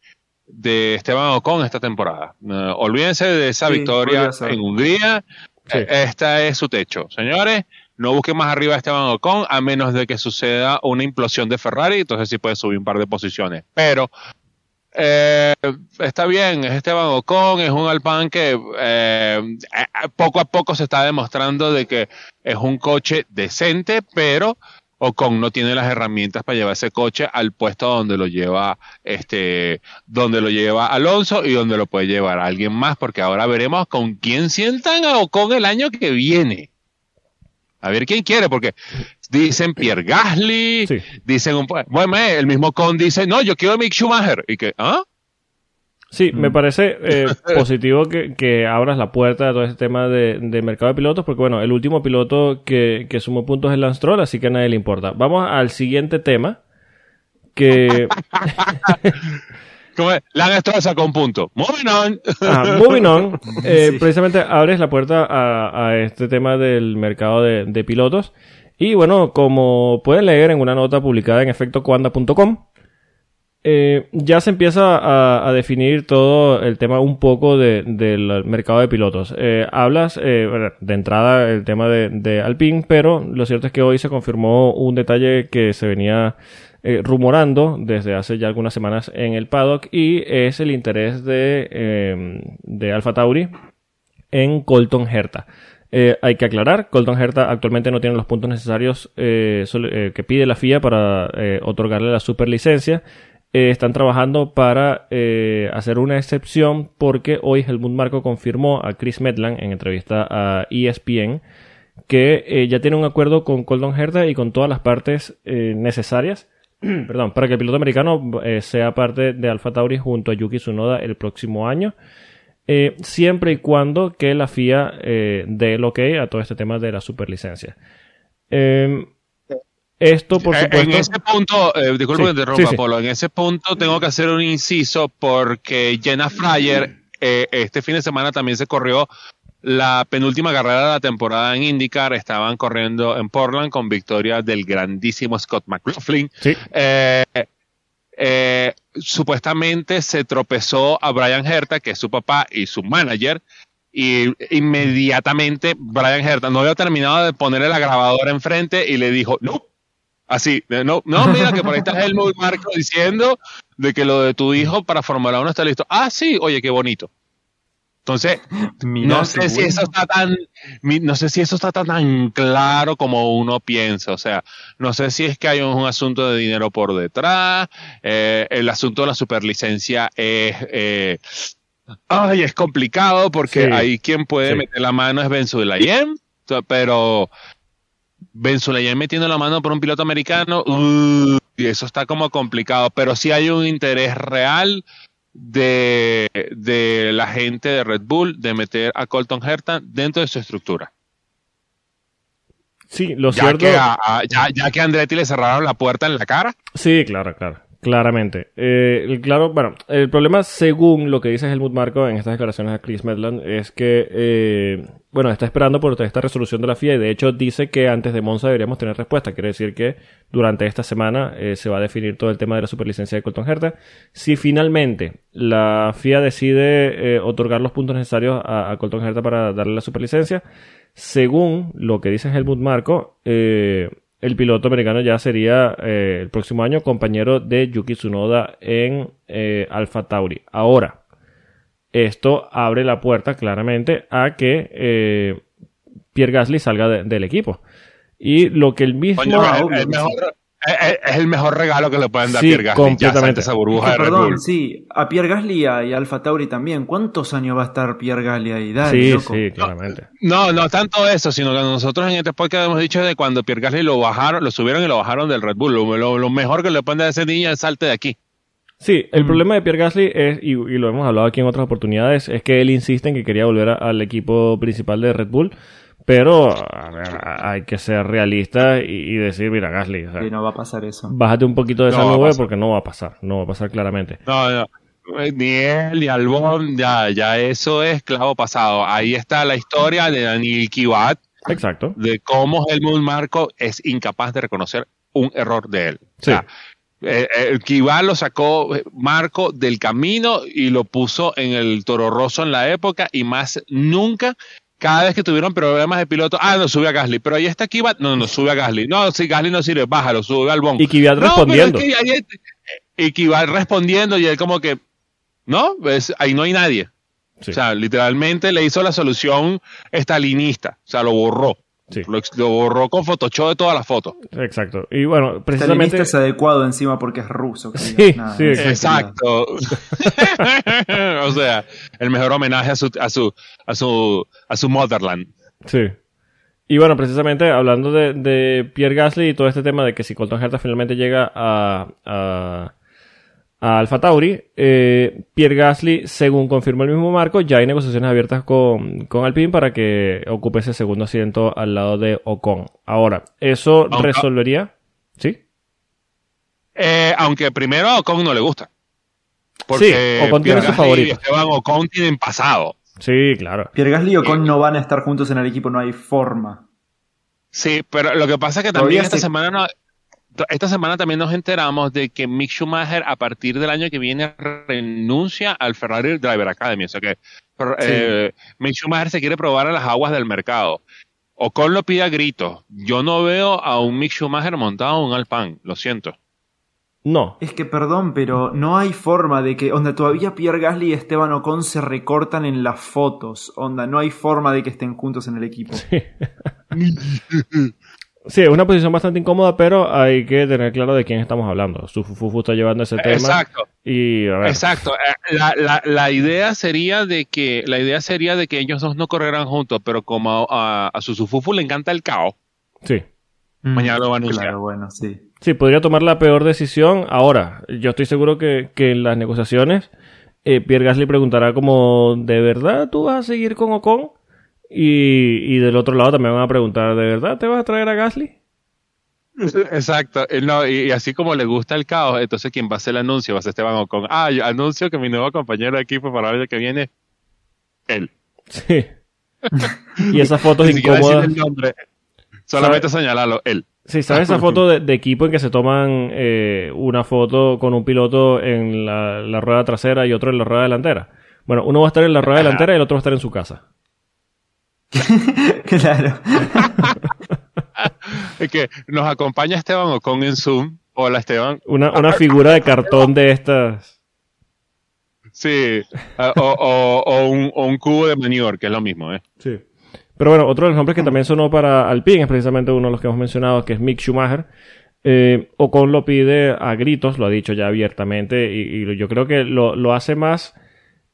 de Esteban Ocon esta temporada. olvídense de esa victoria en Hungría esta es su techo. Señores, no busquen más arriba a Esteban Ocon a menos de que suceda una implosión de Ferrari, entonces sí puede subir un par de posiciones. Pero eh, está bien, es Esteban Ocon, es un Alpine que eh, poco a poco se está demostrando de que es un coche decente, pero Ocon no tiene las herramientas para llevar ese coche al puesto donde lo lleva este donde lo lleva Alonso y donde lo puede llevar alguien más porque ahora veremos con quién sientan a Ocon el año que viene a ver quién quiere porque dicen Pierre Gasly dicen un bueno el mismo Ocon dice no yo quiero a Mick Schumacher y que ah Sí, me mm. parece eh, positivo que, abras la puerta a todo este tema de, mercado de pilotos, porque bueno, el último piloto que, que sumó puntos es Lance Troll, así que a nadie le importa. Vamos al siguiente tema, que... ¿Cómo es? Lance Stroll sacó un punto. Moving on. Ah, moving on. Eh, precisamente abres la puerta a, a, este tema del mercado de, de pilotos. Y bueno, como pueden leer en una nota publicada en efectocuanda.com, eh, ya se empieza a, definir todo el tema un poco del mercado de pilotos. Eh, hablas eh, de entrada el tema de, Alpine, pero lo cierto es que hoy se confirmó un detalle que se venía rumorando desde hace ya algunas semanas en el paddock y es el interés de, de Alfa Tauri en Colton Herta. hay que aclarar, Colton Herta actualmente no tiene los puntos necesarios que pide la FIA para otorgarle la superlicencia. Eh, están trabajando para eh, hacer una excepción porque hoy Helmut Marco confirmó a Chris Medland en entrevista a ESPN que eh, ya tiene un acuerdo con Colton Herta y con todas las partes necesarias perdón, para que el piloto americano sea parte de Alfa Tauri junto a Yuki Tsunoda el próximo año. siempre y cuando que la FIA dé el ok a todo este tema de la superlicencia. Em, esto, por supuesto. En ese punto, eh, disculpe que interrumpa, Polo, en ese punto tengo que hacer un inciso porque Jenna Fryer eh, este fin de semana también se corrió la penúltima carrera de la temporada en IndyCar. Estaban corriendo en Portland con victoria del grandísimo Scott McLaughlin. Eh, eh, supuestamente se tropezó a Brian Herta, que es su papá y su manager, y inmediatamente Brian Herta no había terminado de ponerle la grabadora enfrente y le dijo, no, Así, no, no, mira que por ahí está Helmut Marco diciendo de que lo de tu hijo para Fórmula 1 está listo. Ah, sí, oye, qué bonito. Entonces, no sé si eso está tan, no sé si eso está tan, claro como uno piensa. O sea, no sé si es que hay un, asunto de dinero por detrás. Eh, el asunto de la superlicencia es, eh, ay, es complicado porque ahí quien puede meter la mano es Ben Sulayem, pero Ben Sulayem metiendo la mano por un piloto americano, uh, y eso está como complicado. Pero sí hay un interés real de, la gente de Red Bull de meter a Colton Herta dentro de su estructura. Sí, lo ya cierto. Que ya, ya que a Andretti le cerraron la puerta en la cara. Sí, claro, claro. Claramente. Eh, claro, bueno, el problema, según lo que dice Helmut Marco en estas declaraciones a Chris Medland, es que, eh, bueno, está esperando por esta resolución de la FIA y de hecho dice que antes de Monza deberíamos tener respuesta. Quiere decir que durante esta semana eh, se va a definir todo el tema de la superlicencia de Colton Herta. Si finalmente la FIA decide otorgar los puntos necesarios a, a, Colton Herta para darle la superlicencia, según lo que dice Helmut Marco, eh, el piloto americano ya sería eh, el próximo año compañero de Yuki Tsunoda en eh, Alpha Tauri. Ahora, esto abre la puerta claramente a que eh, Pierre Gasly salga del equipo. Y lo que el mismo... Es, el mejor regalo que le pueden dar a Pierre Gasly. Completamente. esa burbuja de perdón, sí, a Pierre Gasly y a Alfa Tauri también. ¿Cuántos años va a estar Pierre Gasly ahí? sí, sí, claramente. No, no tanto eso, sino que nosotros en este podcast hemos dicho de cuando Pierre Gasly lo bajaron, lo subieron y lo bajaron del Red Bull. Lo, mejor que le pueden dar a ese niño es salte de aquí. Sí, el mm. problema de Pierre Gasly es, y, lo hemos hablado aquí en otras oportunidades, es que él insiste en que quería volver al equipo principal de Red Bull pero hay que ser realista y, decir, mira, Gasly. no va a pasar eso. Bájate un poquito de esa nube porque no va a pasar. No va a pasar claramente. No, no. Eh, ni él ni Albon, ya, ya eso es clavo pasado. Ahí está la historia de Daniel Kivat. Exacto. De cómo Helmut Marco es incapaz de reconocer un error de él. Sí. O sea, eh, eh, el Kivat lo sacó Marco del camino y lo puso en el Toro Rosso en la época y más nunca cada vez que tuvieron problemas de piloto, ah, no, sube a Gasly, pero ahí está Kivat, no, no, sube a Gasly, no, si Gasly no sirve, bájalo, sube al Bon. Y Kivat respondiendo. y Kivat respondiendo y él como que, no, ahí no hay nadie. O sea, literalmente le hizo la solución estalinista, o sea, lo borró. Lo, borró con Photoshop de todas las fotos. Exacto. Y bueno, precisamente. es adecuado encima porque es ruso. sí, sí, exacto. o sea, el mejor homenaje a su, a su, a su, a su motherland. Sí. Y bueno, precisamente hablando de, de Pierre Gasly y todo este tema de que si Colton Herta finalmente llega a a Alfa Tauri. Eh, Pierre Gasly, según confirmó el mismo Marco, ya hay negociaciones abiertas con, con Alpine para que ocupe ese segundo asiento al lado de Ocon. Ahora, ¿eso resolvería? ¿Sí? Eh, aunque primero a Ocon no le gusta. Porque sí, Ocon tiene su favorito. Esteban Ocon tienen pasado. Sí, claro. Pierre Gasly y Ocon no van a estar juntos en el equipo, no hay forma. Sí, pero lo que pasa es que también esta semana no, esta semana también nos enteramos de que Mick Schumacher a partir del año que viene renuncia al Ferrari Driver Academy. O sea que eh, Mick Schumacher se quiere probar a las aguas del mercado. Ocon lo pide a gritos. Yo no veo a un Mick Schumacher montado en un Alpine, lo siento. No. Es que perdón, pero no hay forma de que, onda, todavía Pierre Gasly y Esteban Ocon se recortan en las fotos. Onda, no hay forma de que estén juntos en el equipo. Sí, es una posición bastante incómoda, pero hay que tener claro de quién estamos hablando. Su Fufu está llevando ese tema. Exacto. Y, Exacto. Eh, la, la, la, idea sería de que la idea sería de que ellos dos no correrán juntos, pero como a, a, su Fufu le encanta el caos. Sí. Mm, Mañana lo van a anunciar. Claro, bueno, sí. Sí, podría tomar la peor decisión. Ahora, yo estoy seguro que, que en las negociaciones eh, Pierre Gasly preguntará como, ¿de verdad tú vas a seguir con Ocon? Y, y del otro lado también van a preguntar, ¿de verdad te vas a traer a Gasly? Exacto, no, y, así como le gusta el caos, entonces quien va a hacer el anuncio va a ser Esteban Ocon. Ah, yo anuncio que mi nuevo compañero de equipo para el año que viene, él. Sí. y esas fotos incómodas. solamente señalarlo, él. Sí, ¿sabes esa foto de, equipo en que se toman eh, una foto con un piloto en la, la, rueda trasera y otro en la rueda delantera? Bueno, uno va a estar en la rueda delantera y el otro va a estar en su casa. claro. es que nos acompaña Esteban Ocon en Zoom. Hola Esteban. Una, una figura de cartón de estas. Sí, o, un, cubo de manure, que es lo mismo, ¿eh? Sí. Pero bueno, otro de los nombres que también sonó para Alpine es precisamente uno de los que hemos mencionado, que es Mick Schumacher. Eh, Ocon lo pide a gritos, lo ha dicho ya abiertamente, y, yo creo que lo, hace más.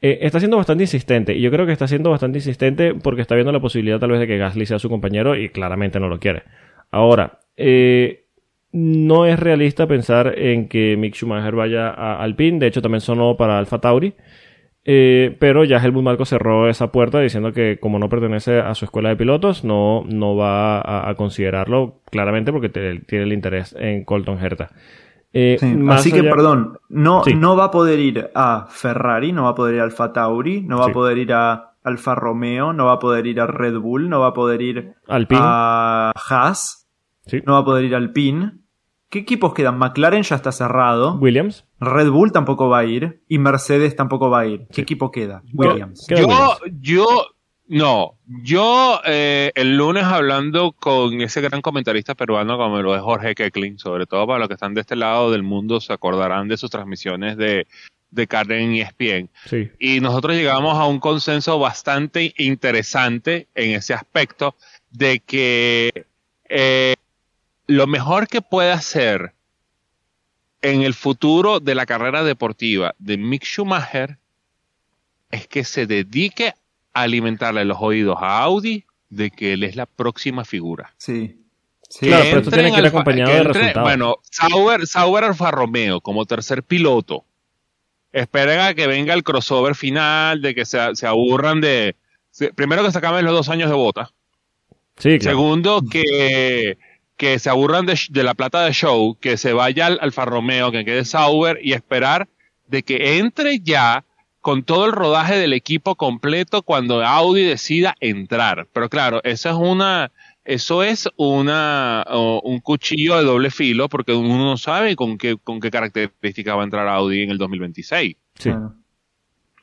Eh, está siendo bastante insistente, y yo creo que está siendo bastante insistente porque está viendo la posibilidad tal vez de que Gasly sea su compañero y claramente no lo quiere. Ahora, eh, no es realista pensar en que Mick Schumacher vaya a Alpine, de hecho también sonó para Alfa Tauri. Eh, pero ya Helmut Marko cerró esa puerta diciendo que como no pertenece a su escuela de pilotos, no, no va a, considerarlo claramente porque tiene el interés en Colton Herta. Eh, así que, perdón, no, no va a poder ir a Ferrari, no va a poder ir a Alfa Tauri, no va a poder ir a Alfa Romeo, no va a poder ir a Red Bull, no va a poder ir a Haas, no va a poder ir al PIN. ¿Qué equipos quedan? McLaren ya está cerrado. Williams. Red Bull tampoco va a ir. Y Mercedes tampoco va a ir. ¿Qué equipo queda? Williams. Yo, yo, no. Yo eh, el lunes hablando con ese gran comentarista peruano como lo es Jorge Kekling, sobre todo para los que están de este lado del mundo, se acordarán de sus transmisiones de, de Karen y ESPN. Sí. Y nosotros llegamos a un consenso bastante interesante en ese aspecto de que eh, lo mejor que puede hacer en el futuro de la carrera deportiva de Mick Schumacher es que se dedique a alimentarle los oídos a Audi de que él es la próxima figura. Sí. claro, pero esto tiene que ir acompañado de resultados. Bueno, Sauber, Sauber Alfa Romeo como tercer piloto. Esperen a que venga el crossover final, de que se, se aburran de... Primero que se acaben los dos años de bota. Sí, claro. Segundo, que que se aburran de, la plata de show, que se vaya al Alfa Romeo, que quede Sauber y esperar de que entre ya con todo el rodaje del equipo completo cuando Audi decida entrar. Pero claro, eso es una, eso es una, un cuchillo de doble filo porque uno no sabe con qué, con qué característica va a entrar Audi en el 2026. Sí.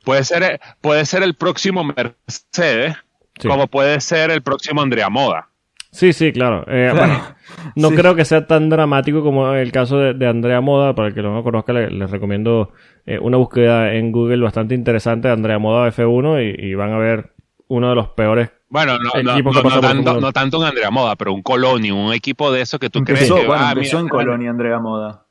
Puede ser, puede ser el próximo Mercedes, como puede ser el próximo Andrea Moda. Sí, sí, claro. Eh, bueno, no creo que sea tan dramático como el caso de, Andrea Moda. Para el que no lo conozca, les, recomiendo eh, una búsqueda en Google bastante interesante de Andrea Moda F1 y, van a ver uno de los peores bueno, no, equipos no, que tanto, no tanto un Andrea Moda, pero un Colonia, un equipo de eso que tú crees que bueno, empezó en Colonia Andrea Moda.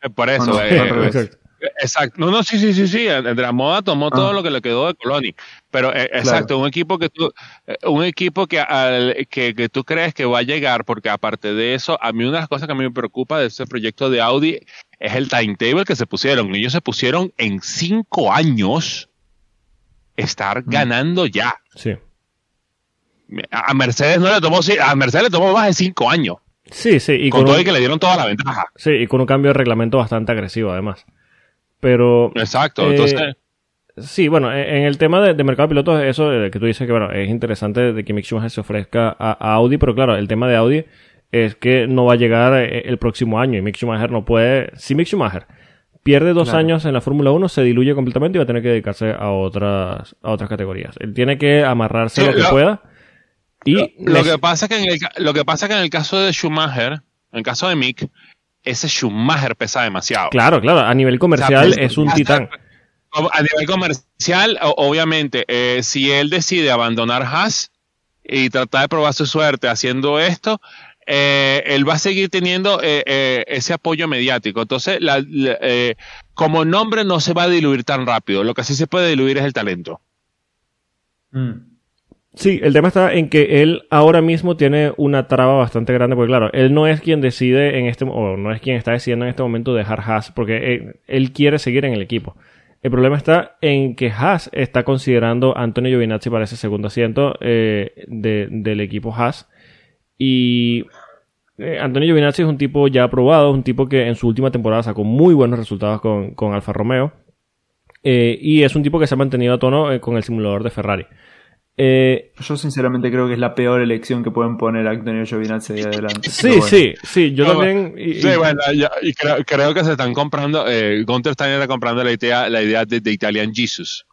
Eh, por eso, Exacto. No, no, sí, sí, sí, sí. Andrea Moda tomó todo ah. lo que le quedó de Coloni. Pero, eh, exacto, un equipo que tú, eh, un equipo que, que, tú crees que va a llegar, porque aparte de eso, a mí una de las cosas que a mí me preocupa de ese proyecto de Audi es el timetable que se pusieron. Ellos se pusieron en cinco años estar mm. ganando ya. Sí. A Mercedes no le tomó, a Mercedes le tomó más de cinco años. Sí, sí. Y con, todo y que le dieron toda la ventaja. Sí, y con un cambio de reglamento bastante agresivo, además. Pero. Exacto, entonces. Eh, sí, bueno, e, en el tema de, mercado de pilotos, eso que tú dices que, bueno, es interesante de que Mick Schumacher se ofrezca a, Audi, pero claro, el tema de Audi es que no va a llegar eh, el próximo año y Mick Schumacher no puede. Si Mick Schumacher pierde dos años en la Fórmula 1, se diluye completamente y va a tener que dedicarse a otras, a otras categorías. Él tiene que amarrarse lo que pueda. Y lo, que pasa que en el, lo que pasa que en el caso de Schumacher, en el caso de Mick, ese Schumacher pesa demasiado. Claro, claro, a nivel comercial es un titán. A nivel comercial, obviamente, eh, si él decide abandonar Haas y tratar de probar su suerte haciendo esto, eh, él va a seguir teniendo eh, ese apoyo mediático. Entonces, como nombre no se va a diluir tan rápido. Lo que sí se puede diluir es el talento. Mm. Sí, el tema está en que él ahora mismo tiene una traba bastante grande, porque claro, él no es quien decide en este, o no es quien está decidiendo en este momento dejar Haas, porque él, quiere seguir en el equipo. El problema está en que Haas está considerando a Antonio Giovinazzi para ese segundo asiento eh, del equipo Haas. Y eh, Antonio Giovinazzi es un tipo ya aprobado, es un tipo que en su última temporada sacó muy buenos resultados con, Alfa Romeo. Eh, y es un tipo que se ha mantenido a tono con el simulador de Ferrari. Eh, yo sinceramente creo que es la peor elección que pueden poner a Antonio Giovinazzi ahí adelante. Sí, sí, sí, yo también. sí, bueno, y creo, que se están comprando, eh, Gunther está comprando la idea, la idea de, Italian Jesus.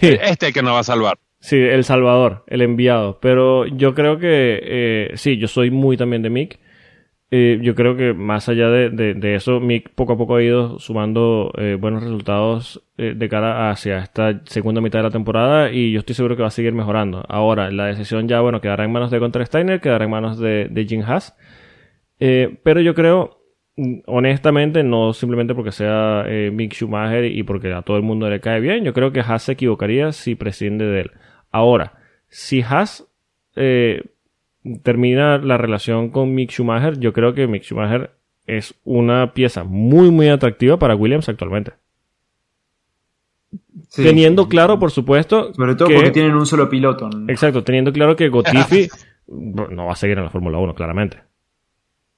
Este que nos va a salvar. Sí, el Salvador, el enviado. Pero yo creo que eh, sí, yo soy muy también de Mick. Eh, yo creo que más allá de, eso, Mick poco a poco ha ido sumando eh, buenos resultados eh, de cara hacia esta segunda mitad de la temporada y yo estoy seguro que va a seguir mejorando. Ahora, la decisión ya, bueno, quedará en manos de Gunter Steiner, quedará en manos de, de Jim Haas. pero yo creo, honestamente, no simplemente porque sea Mick Schumacher y porque a todo el mundo le cae bien, yo creo que Haas se equivocaría si prescinde de él. Ahora, si Haas termina la relación con Mick Schumacher, yo creo que Mick Schumacher es una pieza muy, muy atractiva para Williams actualmente. teniendo claro, por supuesto. Sobre todo porque tienen un solo piloto. Exacto, teniendo claro que Gotifi no va a seguir en la Fórmula 1, claramente.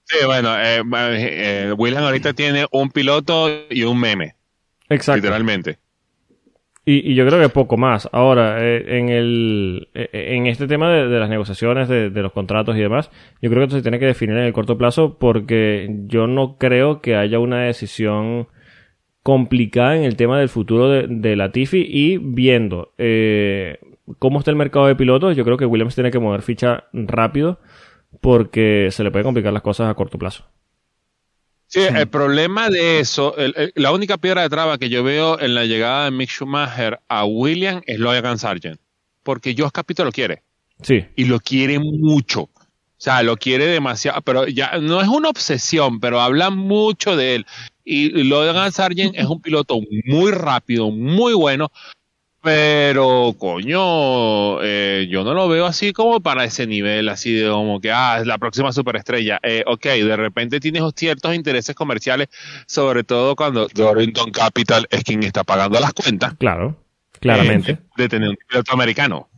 Sí, bueno, eh, eh, Williams ahorita tiene un piloto y un meme. Exacto. Literalmente. Y, yo creo que poco más. Ahora, eh, en, el, eh, en este tema de, las negociaciones, de, los contratos y demás, yo creo que esto se tiene que definir en el corto plazo porque yo no creo que haya una decisión complicada en el tema del futuro de, de la Tifi y viendo eh, cómo está el mercado de pilotos, yo creo que Williams tiene que mover ficha rápido porque se le puede complicar las cosas a corto plazo. Sí, el problema de eso, la única piedra de traba que yo veo en la llegada de Mick Schumacher a William es Logan Sargent. Porque Josh Capito lo quiere. Sí. Y lo quiere mucho. O sea, lo quiere demasiado. Pero ya no es una obsesión, pero habla mucho de él. Y Logan Sargent es un piloto muy rápido, muy bueno, pero, coño, eh, yo no lo veo así como para ese nivel, así de como que, ah, es la próxima superestrella. Eh, ok, de repente tienes ciertos intereses comerciales, sobre todo cuando Dorrington Capital es quien está pagando las cuentas. Claro, claramente. Eh, de tener un piloto americano.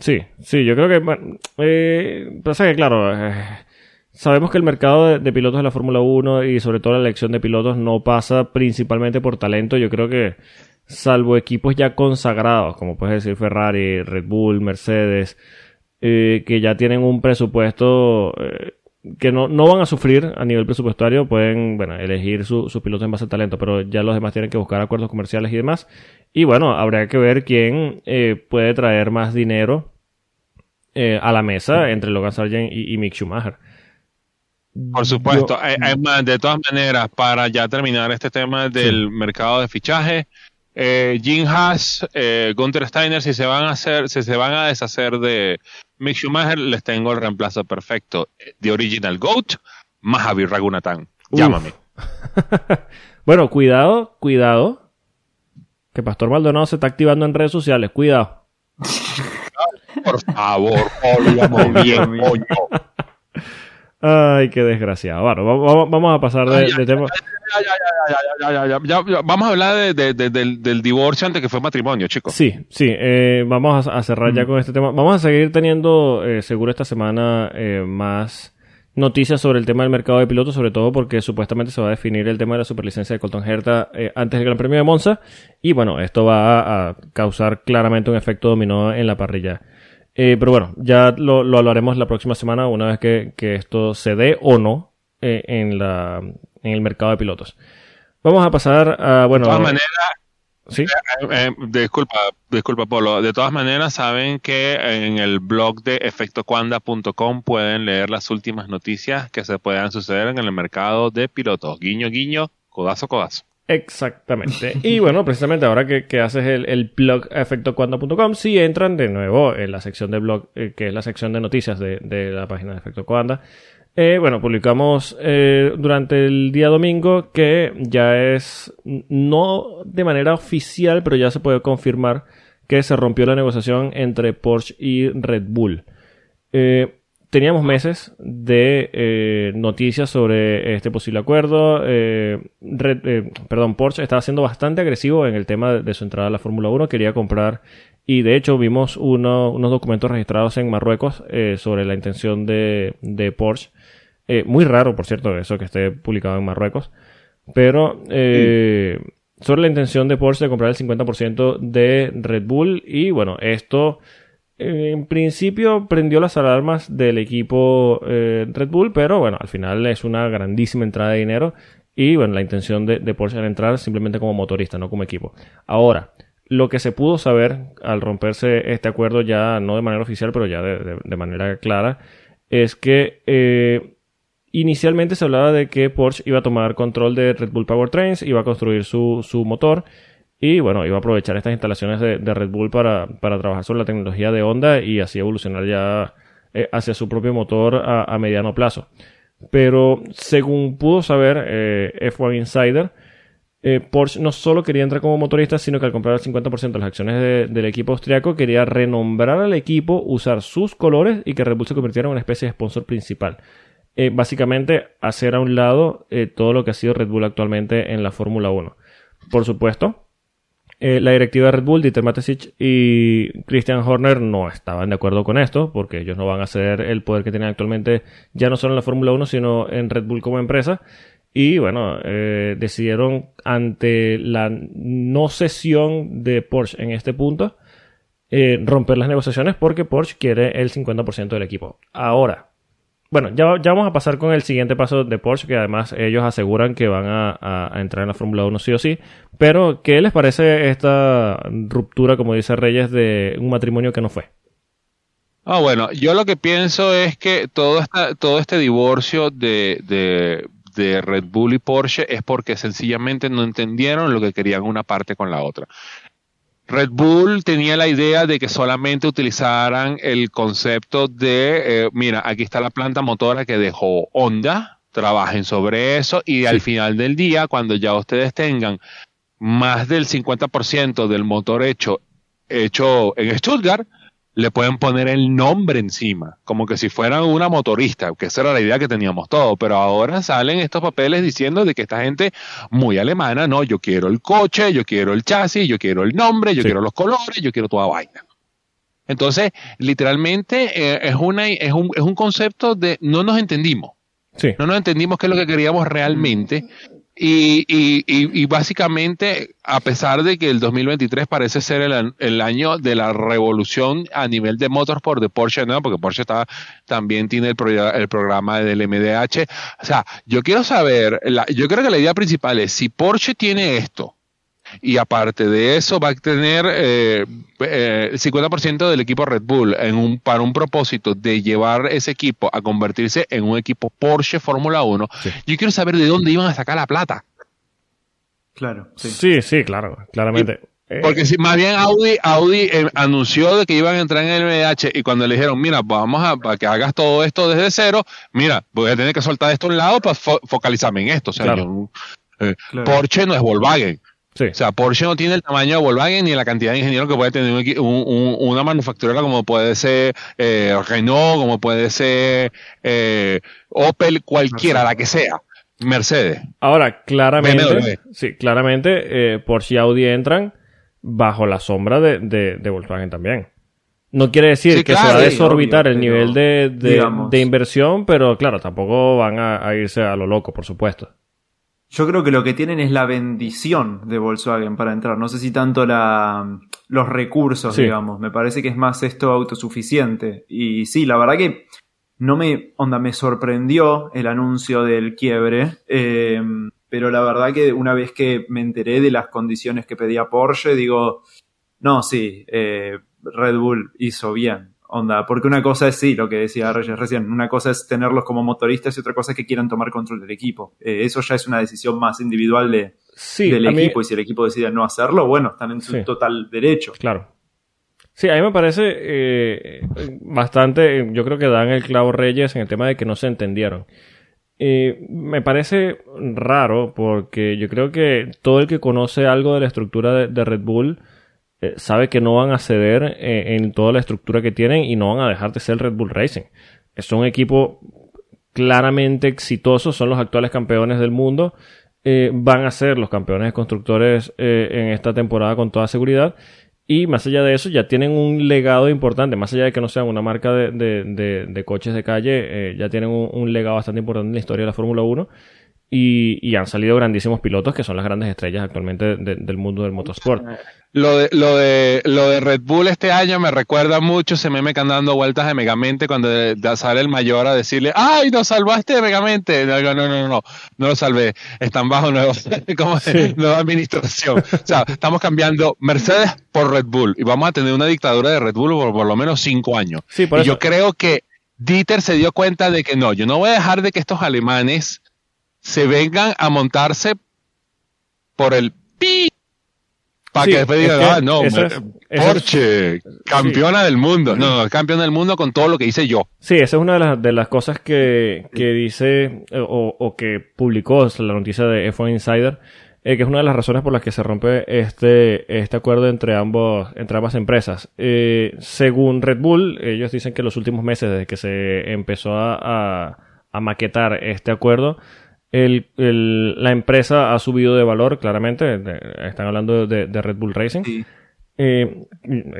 Sí, sí, yo creo que, bueno, eh, pasa que, claro, eh, sabemos que el mercado de, pilotos de la Fórmula 1 y sobre todo la elección de pilotos no pasa principalmente por talento. Yo creo que salvo equipos ya consagrados, como puedes decir Ferrari, Red Bull, Mercedes, eh, que ya tienen un presupuesto eh, que no, no, van a sufrir a nivel presupuestario, pueden bueno, elegir su, su piloto en base a talento, pero ya los demás tienen que buscar acuerdos comerciales y demás. Y bueno, habría que ver quién eh, puede traer más dinero a la mesa entre Logan Sargent y, Mick Schumacher. Por supuesto, de todas maneras, para ya terminar este tema del mercado de fichaje, eh, Jim Haas, eh, Gunther Steiner, si se van a hacer, si se van a deshacer de Mick Schumacher, les tengo el reemplazo perfecto. The Original Goat, Mahavi Ragunathan. Llámame. bueno, cuidado, cuidado. Que Pastor Maldonado se está activando en redes sociales. Cuidado. Por favor, bien, coño. Ay, qué desgraciado. Bueno, vamos a pasar de, tema. Vamos a hablar del, divorcio antes que fue matrimonio, chicos. Sí, sí. Eh, vamos a, cerrar ya con este tema. Vamos a seguir teniendo, eh, seguro esta semana, eh, más noticias sobre el tema del mercado de pilotos, sobre todo porque supuestamente se va a definir el tema de la superlicencia de Colton Herta antes del Gran Premio de Monza. Y bueno, esto va a causar claramente un efecto dominó en la parrilla. Eh, pero bueno, ya lo, hablaremos la próxima semana, una vez que, esto se dé o no eh, en, la, en el mercado de pilotos. Vamos a pasar a, bueno... De todas maneras, ¿Sí? Eh, disculpa, disculpa Polo. De todas maneras, saben que en el blog de efectocuanda.com pueden leer las últimas noticias que se puedan suceder en el mercado de pilotos. Guiño, guiño, codazo, codazo. Exactamente. Y bueno, precisamente ahora que, haces el, blog efectocuanda.com, si entran de nuevo en la sección de blog, eh, que es la sección de noticias de, la página de Efecto Cuanda, eh, bueno, publicamos eh, durante el día domingo que ya es, no de manera oficial, pero ya se puede confirmar que se rompió la negociación entre Porsche y Red Bull. Eh, teníamos meses de eh, noticias sobre este posible acuerdo. Eh, eh, perdón, Porsche estaba siendo bastante agresivo en el tema de, su entrada a la Fórmula 1. Quería comprar y de hecho vimos unos documentos registrados en Marruecos sobre la intención de, de Porsche. muy raro, por cierto, eso que esté publicado en Marruecos. Pero sobre la intención de Porsche de comprar el 50% de Red Bull. Y bueno, esto en principio prendió las alarmas del equipo eh, Red Bull, pero bueno, al final es una grandísima entrada de dinero y bueno, la intención de, Porsche era entrar simplemente como motorista, no como equipo. Ahora, lo que se pudo saber al romperse este acuerdo ya no de manera oficial, pero ya de, manera clara, es que eh, inicialmente se hablaba de que Porsche iba a tomar control de Red Bull Powertrains, iba a construir su, su motor y bueno, iba a aprovechar estas instalaciones de, Red Bull para, trabajar sobre la tecnología de Honda y así evolucionar ya eh, hacia su propio motor a, mediano plazo. Pero según pudo saber eh, F1 Insider, eh, Porsche no solo quería entrar como motorista, sino que al comprar el 50% de las acciones del equipo austriaco quería renombrar al equipo, usar sus colores y que Red Bull se convirtiera en una especie de sponsor principal. básicamente hacer a un lado todo lo que ha sido Red Bull actualmente en la Fórmula 1. Por supuesto, eh, la directiva de Red Bull, Dieter Matesic y Christian Horner no estaban de acuerdo con esto, porque ellos no van a ceder el poder que tienen actualmente, ya no solo en la Fórmula 1, sino en Red Bull como empresa. Y bueno, eh, decidieron ante la no cesión de Porsche en este punto, eh, romper las negociaciones porque Porsche quiere el 50% del equipo. Ahora, bueno, ya, ya, vamos a pasar con el siguiente paso de Porsche, que además ellos aseguran que van a, entrar en la Fórmula 1 sí o sí. Pero, ¿qué les parece esta ruptura, como dice Reyes, de un matrimonio que no fue? Ah, bueno, yo lo que pienso es que todo, esta, todo este divorcio de, de Red Bull y Porsche es porque sencillamente no entendieron lo que querían una parte con la otra. Red Bull tenía la idea de que solamente utilizaran el concepto de, eh, mira, aquí está la planta motora que dejó Honda, trabajen sobre eso y al final del día, cuando ya ustedes tengan más del 50% del motor hecho, hecho en Stuttgart, le pueden poner el nombre encima, como que si fueran una motorista, que esa era la idea que teníamos todos, pero ahora salen estos papeles diciendo de que esta gente muy alemana, no, yo quiero el coche, yo quiero el chasis, yo quiero el nombre, yo quiero los colores, yo quiero toda vaina. Entonces, literalmente eh, es, una, es, un, es un concepto de no nos entendimos. No nos entendimos qué es lo que queríamos realmente y, y, y, básicamente, a pesar de que el 2023 parece ser el, el, año de la revolución a nivel de motorsport de Porsche, ¿no? porque Porsche también tiene el, el programa del MDH. O sea, yo quiero saber, la, yo creo que la idea principal es, si Porsche tiene esto, y aparte de eso va a tener eh, eh, el 50% del equipo Red Bull en un, para un propósito de llevar ese equipo a convertirse en un equipo Porsche Fórmula 1. Yo quiero saber de dónde iban a sacar la plata. Claro. Sí, sí, claro, claramente. Eh, porque si más bien Audi, Audi anunció de que iban a entrar en el MDH y cuando le dijeron, mira, vamos a para que hagas todo esto desde cero, mira, voy a tener que soltar esto a un lado para focalizarme en esto. O sea, Porsche no es Volkswagen. O sea, Porsche no tiene el tamaño de Volkswagen ni la cantidad de ingenieros que puede tener una manufacturera como puede ser eh, Renault, como puede ser eh, Opel, cualquiera, la que sea. Mercedes. Ahora, claramente, sí, claramente eh, Porsche y Audi entran bajo la sombra de, de, Volkswagen también. No quiere decir que se va a desorbitar el nivel de, de, inversión, pero claro, tampoco van a irse a lo loco, por supuesto. Yo creo que lo que tienen es la bendición de Volkswagen para entrar. No sé si tanto la, los recursos, digamos. Me parece que es más esto autosuficiente. Y sí, la verdad que no me, onda, me sorprendió el anuncio del quiebre. Eh, pero la verdad que una vez que me enteré de las condiciones que pedía Porsche, digo, no, sí, eh, Red Bull hizo bien. Onda, porque una cosa es sí, lo que decía Reyes recién, una cosa es tenerlos como motoristas y otra cosa es que quieran tomar control del equipo. Eh, eso ya es una decisión más individual de, del equipo y si el equipo decide no hacerlo, bueno, están en su total derecho. Claro. Sí, a mí me parece eh, bastante, yo creo que dan el clavo Reyes en el tema de que no se entendieron. Eh, me parece raro porque yo creo que todo el que conoce algo de la estructura de Red Bull eh, sabe que no van a ceder eh, en toda la estructura que tienen y no van a dejar de ser Red Bull Racing. Es un equipo claramente exitoso, son los actuales campeones del mundo. Eh, van a ser los campeones constructores en esta temporada con toda seguridad. Y más allá de eso, ya tienen un legado importante, más allá de que no sean una marca de, coches de calle, ya tienen un, un, legado bastante importante en la historia de la Fórmula 1 y, han salido grandísimos pilotos que son las grandes estrellas actualmente del mundo del motorsport. Lo de, lo, de, lo de Red Bull este año me recuerda mucho ese meme que dando vueltas de Megamente cuando sale el mayor a decirle, ¡ay, nos salvaste de Megamente! No, no, no, no, no, lo salvé. Están bajo nuevo, como nueva administración. O sea, estamos cambiando Mercedes por Red Bull y vamos a tener una dictadura de Red Bull por por lo menos cinco años. y yo creo que Dieter se dio cuenta de que no, yo no voy a dejar de que estos alemanes se vengan a montarse por el pi para que después digan, ah, no, Porsche, campeona del mundo. No, no, campeona del mundo con todo lo que hice yo. Sí, esa es una de las, de las cosas que, que dice eh, o, o, que publicó la noticia de F1 Insider, eh, que es una de las razones por las que se rompe este, este acuerdo entre, ambos, entre ambas empresas. Eh, según Red Bull, ellos dicen que los últimos meses desde que se empezó a, a, maquetar este acuerdo, el, el, la empresa ha subido de valor, claramente. están hablando de, de, Red Bull Racing. Eh,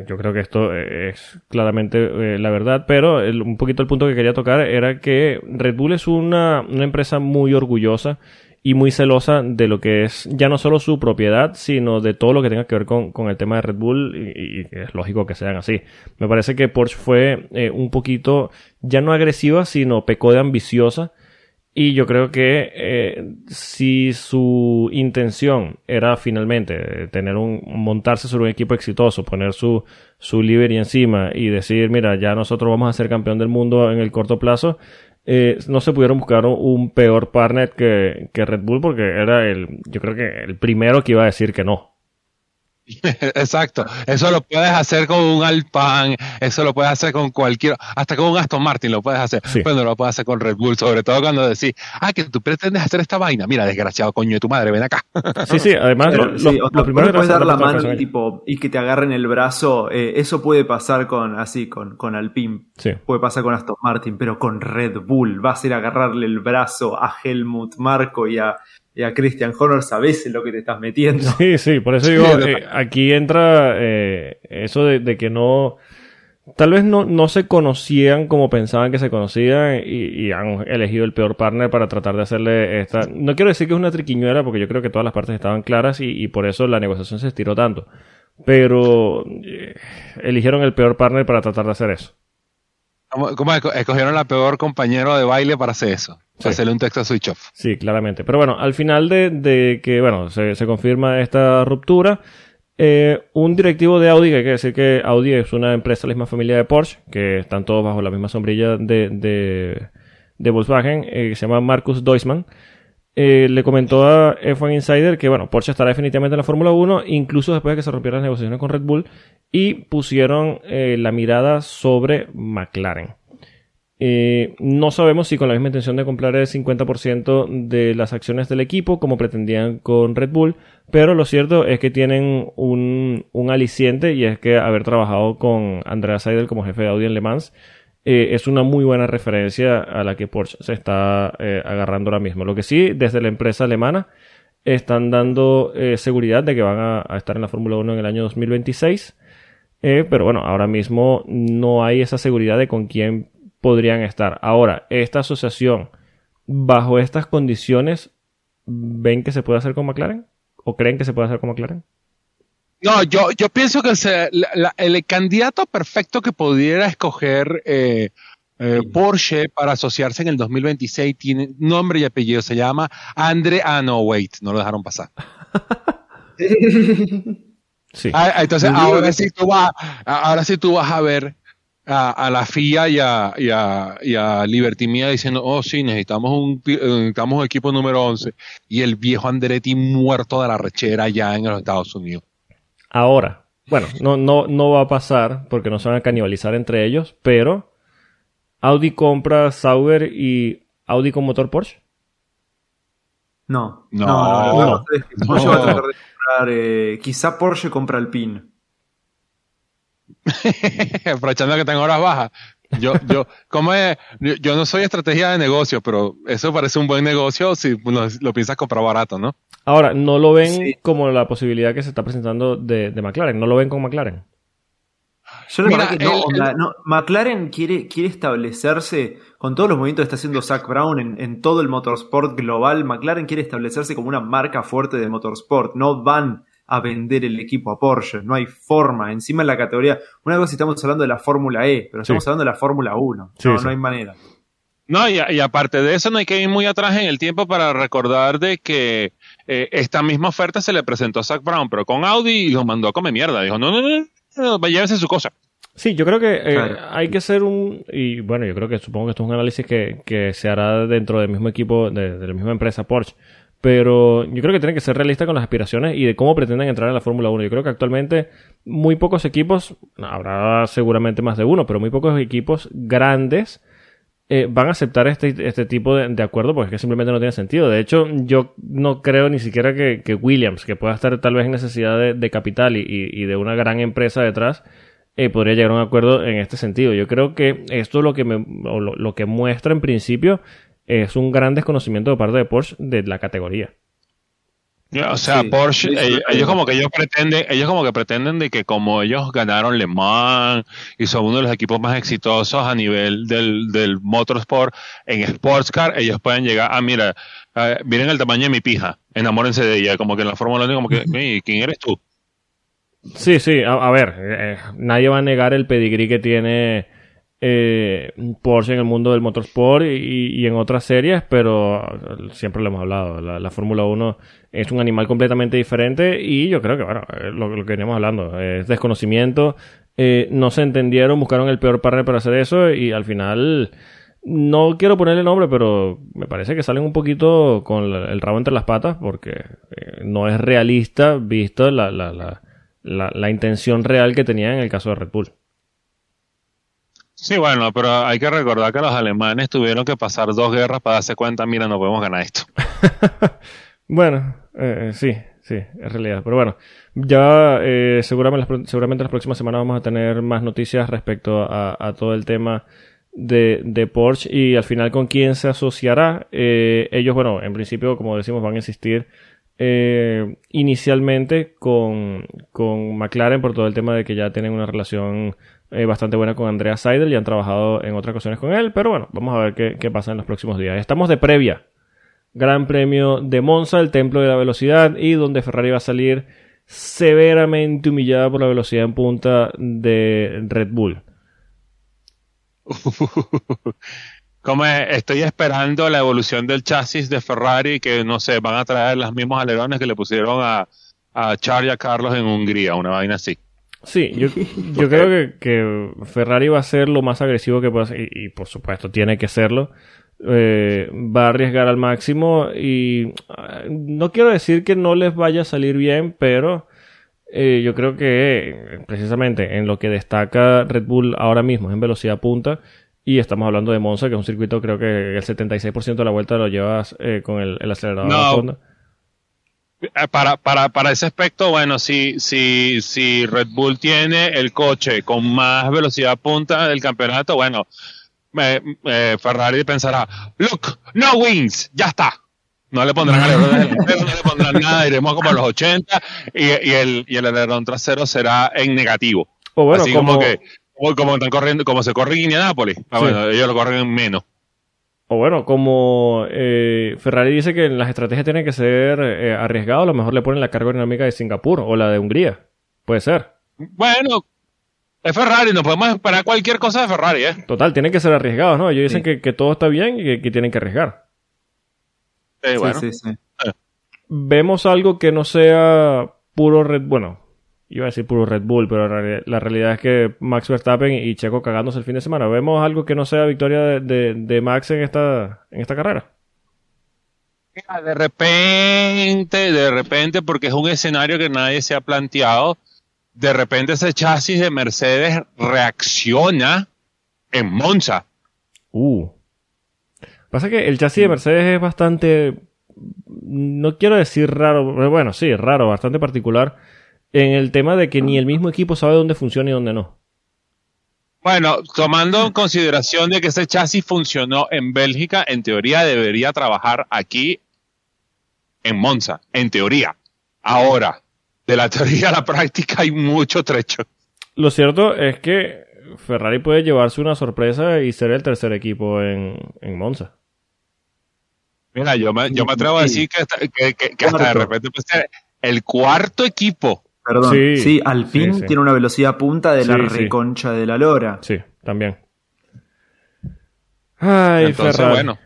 yo creo que esto es claramente eh, la verdad, pero un poquito el punto que quería tocar era que Red Bull es una, una empresa muy orgullosa y muy celosa de lo que es ya no solo su propiedad, sino de todo lo que tenga que ver con, con el tema de Red Bull y, es lógico que sean así. Me parece que Porsche fue eh, un poquito ya no agresiva, sino pecó de ambiciosa y yo creo que eh, si su intención era finalmente tener un montarse sobre un equipo exitoso, poner su su livery encima y decir, mira, ya nosotros vamos a ser campeón del mundo en el corto plazo, eh, no se pudieron buscar un peor partner que, que Red Bull porque era el, yo creo que el primero que iba a decir que no. Exacto, eso lo puedes hacer con un Alpine, eso lo puedes hacer con cualquier, hasta con un Aston Martin lo puedes hacer, sí. no lo puedes hacer con Red Bull, sobre todo cuando decís, ah, que tú pretendes hacer esta vaina, mira, desgraciado coño de tu madre, ven acá. Sí, sí, además, lo, sí, lo, primero puedes dar la mano tipo, y que te agarren el brazo, eh, eso puede pasar con, así, con, con Alpine, sí. puede pasar con Aston Martin, pero con Red Bull, vas a ir a agarrarle el brazo a Helmut Marco y a y a Christian Horner sabes en lo que te estás metiendo. Sí, sí, por eso digo, eh, aquí entra eh, eso de, de, que no, tal vez no, no se conocían como pensaban que se conocían y, y, han elegido el peor partner para tratar de hacerle esta... No quiero decir que es una triquiñuela porque yo creo que todas las partes estaban claras y, y por eso la negociación se estiró tanto. Pero eh, eligieron el peor partner para tratar de hacer eso. ¿Cómo, escogieron la peor compañero de baile para hacer eso? Sí. Hacerle un texto switch off. Sí, claramente. Pero bueno, al final de, de que, bueno, se, se, confirma esta ruptura, eh, un directivo de Audi, que hay que decir que Audi es una empresa de la misma familia de Porsche, que están todos bajo la misma sombrilla de, de, de Volkswagen, eh, que se llama Marcus Deusmann, eh, le comentó a F1 Insider que, bueno, Porsche estará definitivamente en la Fórmula 1, incluso después de que se rompieran las negociaciones con Red Bull, y pusieron eh, la mirada sobre McLaren. Eh, no sabemos si con la misma intención de comprar el 50% de las acciones del equipo, como pretendían con Red Bull, pero lo cierto es que tienen un, un aliciente y es que haber trabajado con Andrea Seidel como jefe de Audi en Le Mans eh, es una muy buena referencia a la que Porsche se está eh, agarrando ahora mismo. Lo que sí, desde la empresa alemana están dando seguridad de que van a, estar en la Fórmula 1 en el año 2026. Eh, pero bueno, ahora mismo no hay esa seguridad de con quién podrían estar. Ahora, esta asociación, bajo estas condiciones, ¿ven que se puede hacer con McLaren? ¿O creen que se puede hacer con McLaren? No, yo, yo pienso que se, la, el candidato perfecto que pudiera escoger eh, eh, Porsche para asociarse en el 2026 tiene nombre y apellido, se llama Andre, ah no, wait, no lo dejaron pasar. sí. Ah, entonces ahora sí tú vas, ahora sí tú vas a ver a, a la FIA y a, y a, y a Liberty Media diciendo, oh sí, necesitamos un, necesitamos un equipo número 11 y el viejo Andretti muerto de la rechera ya en los Estados Unidos. Ahora, bueno, no, no, no va a pasar porque no se van a canibalizar entre ellos, pero Audi compra Sauber y Audi con motor Porsche. No, no, no. no, Porsche va a tratar de comprar, eh, quizá Porsche compra el PIN. Aprovechando que tengo horas bajas. Yo, yo, como es? Yo no soy estrategia de negocio, pero eso parece un buen negocio si lo, lo piensas comprar barato, ¿no? Ahora, no lo ven sí. como la posibilidad que se está presentando de, de, McLaren, no lo ven con McLaren. Yo la verdad que no, el, el... no, McLaren quiere, quiere establecerse con todos los movimientos que está haciendo Zach Brown en, en, todo el motorsport global. McLaren quiere establecerse como una marca fuerte de motorsport. No van a vender el equipo a Porsche. No hay forma. Encima en la categoría. Una cosa si estamos hablando de la Fórmula E, pero estamos sí. hablando de la Fórmula 1. Sí, no, sí. no hay manera. No, y, y, aparte de eso, no hay que ir muy atrás en el tiempo para recordar de que eh, esta misma oferta se le presentó a Zach Brown, pero con Audi y lo mandó a comer mierda. Dijo, no, no, no, no llévese su cosa. Sí, yo creo que eh, hay que ser un. Y bueno, yo creo que supongo que esto es un análisis que, que se hará dentro del mismo equipo, de, de, la misma empresa Porsche. Pero yo creo que tienen que ser realistas con las aspiraciones y de cómo pretenden entrar en la Fórmula 1. Yo creo que actualmente muy pocos equipos, habrá seguramente más de uno, pero muy pocos equipos grandes eh, van a aceptar este, este tipo de, acuerdo porque es que simplemente no tiene sentido. De hecho, yo no creo ni siquiera que, Williams, que pueda estar tal vez en necesidad de, capital y, de una gran empresa detrás, eh, podría llegar a un acuerdo en este sentido. Yo creo que esto lo que, me, lo que muestra en principio es un gran desconocimiento de parte de Porsche de la categoría. O sea, Porsche, ellos, como que ellos pretenden, ellos como que pretenden de que como ellos ganaron Le Mans y son uno de los equipos más exitosos a nivel del, del motorsport en sports car, ellos pueden llegar a, mira, miren el tamaño de mi pija, enamórense de ella, como que en la Fórmula 1 como que, ¿quién eres tú? Sí, sí, a, ver, eh, nadie va a negar el pedigrí que tiene eh, Porsche en el mundo del motorsport y, en otras series, pero siempre lo hemos hablado, la, Fórmula 1 es un animal completamente diferente y yo creo que, bueno, eh, lo, que veníamos hablando, es desconocimiento, eh, no se entendieron, buscaron el peor partner para hacer eso y al final no quiero ponerle nombre, pero me parece que salen un poquito con el rabo entre las patas porque eh, no es realista visto la, la, la, la intención real que tenía en el caso de Red Bull. Sí, bueno, pero hay que recordar que los alemanes tuvieron que pasar dos guerras para darse cuenta, mira, no podemos ganar esto. bueno, eh, sí, sí, es realidad. Pero bueno, ya eh, seguramente, seguramente las próximas semanas vamos a tener más noticias respecto a, todo el tema de, de, Porsche y al final con quién se asociará. Eh, ellos, bueno, en principio, como decimos, van a insistir inicialmente con, con McLaren por todo el tema de que ya tienen una relación eh, bastante buena con Andrea Seidel y han trabajado en otras ocasiones con él, pero bueno, vamos a ver qué, pasa en los próximos días. Estamos de previa. Gran Premio de Monza, el templo de la velocidad y donde Ferrari va a salir severamente humillada por la velocidad en punta de Red Bull. Como estoy esperando la evolución del chasis de Ferrari que no sé, van a traer los mismos alerones que le pusieron a, a Charlie a Carlos en Hungría, una vaina así. Sí, yo, yo creo que, Ferrari va a ser lo más agresivo que pueda ser, y, por supuesto tiene que serlo. Eh, va a arriesgar al máximo y ah, no quiero decir que no les vaya a salir bien, pero eh, yo creo que precisamente en lo que destaca Red Bull ahora mismo es en velocidad punta y estamos hablando de Monza, que es un circuito creo que el 76% de la vuelta lo llevas eh, con el, acelerador de la para, para, para ese aspecto, bueno, si, si, si Red Bull tiene el coche con más velocidad punta del campeonato, bueno, eh, Ferrari pensará, look, no wings, ya está. No le pondrán alerón no le pondrán nada, iremos como a los 80 y, y el, y el alerón trasero será en negativo. O bueno, Así como, que, como, están corriendo, como se corre en Indianapolis, ah, bueno, ellos lo corren en menos. O bueno, como eh, Ferrari dice que las estrategias tienen que ser eh, arriesgadas, a lo mejor le ponen la carga aerodinámica de Singapur o la de Hungría. Puede ser. Bueno, es Ferrari, no podemos esperar cualquier cosa de Ferrari, ¿eh? Total, tienen que ser arriesgados, ¿no? Ellos dicen que, todo está bien y que, tienen que arriesgar. Sí, bueno. sí, sí. Vemos algo que no sea puro red, bueno, iba a decir puro Red Bull, pero la realidad es que Max Verstappen y Checo cagándose el fin de semana. ¿Vemos algo que no sea victoria de, Max en esta, en esta carrera? De repente, de repente, porque es un escenario que nadie se ha planteado, de repente ese chasis de Mercedes reacciona en Monza. Uh. Pasa que el chasis de Mercedes es bastante, no quiero decir raro, bueno, sí, raro, bastante particular en el tema de que ni el mismo equipo sabe dónde funciona y dónde no. Bueno, tomando en consideración de que ese chasis funcionó en Bélgica, en teoría debería trabajar aquí en Monza, en teoría. Ahora, de la teoría a la práctica hay mucho trecho. Lo cierto es que Ferrari puede llevarse una sorpresa y ser el tercer equipo en, Monza. Mira, yo me, yo me atrevo a decir que, hasta de repente puede ser el cuarto equipo Perdón. Sí, Alpine tiene una velocidad punta de la reconcha de la lora. Sí, también. Ay, Ferrari. Bueno.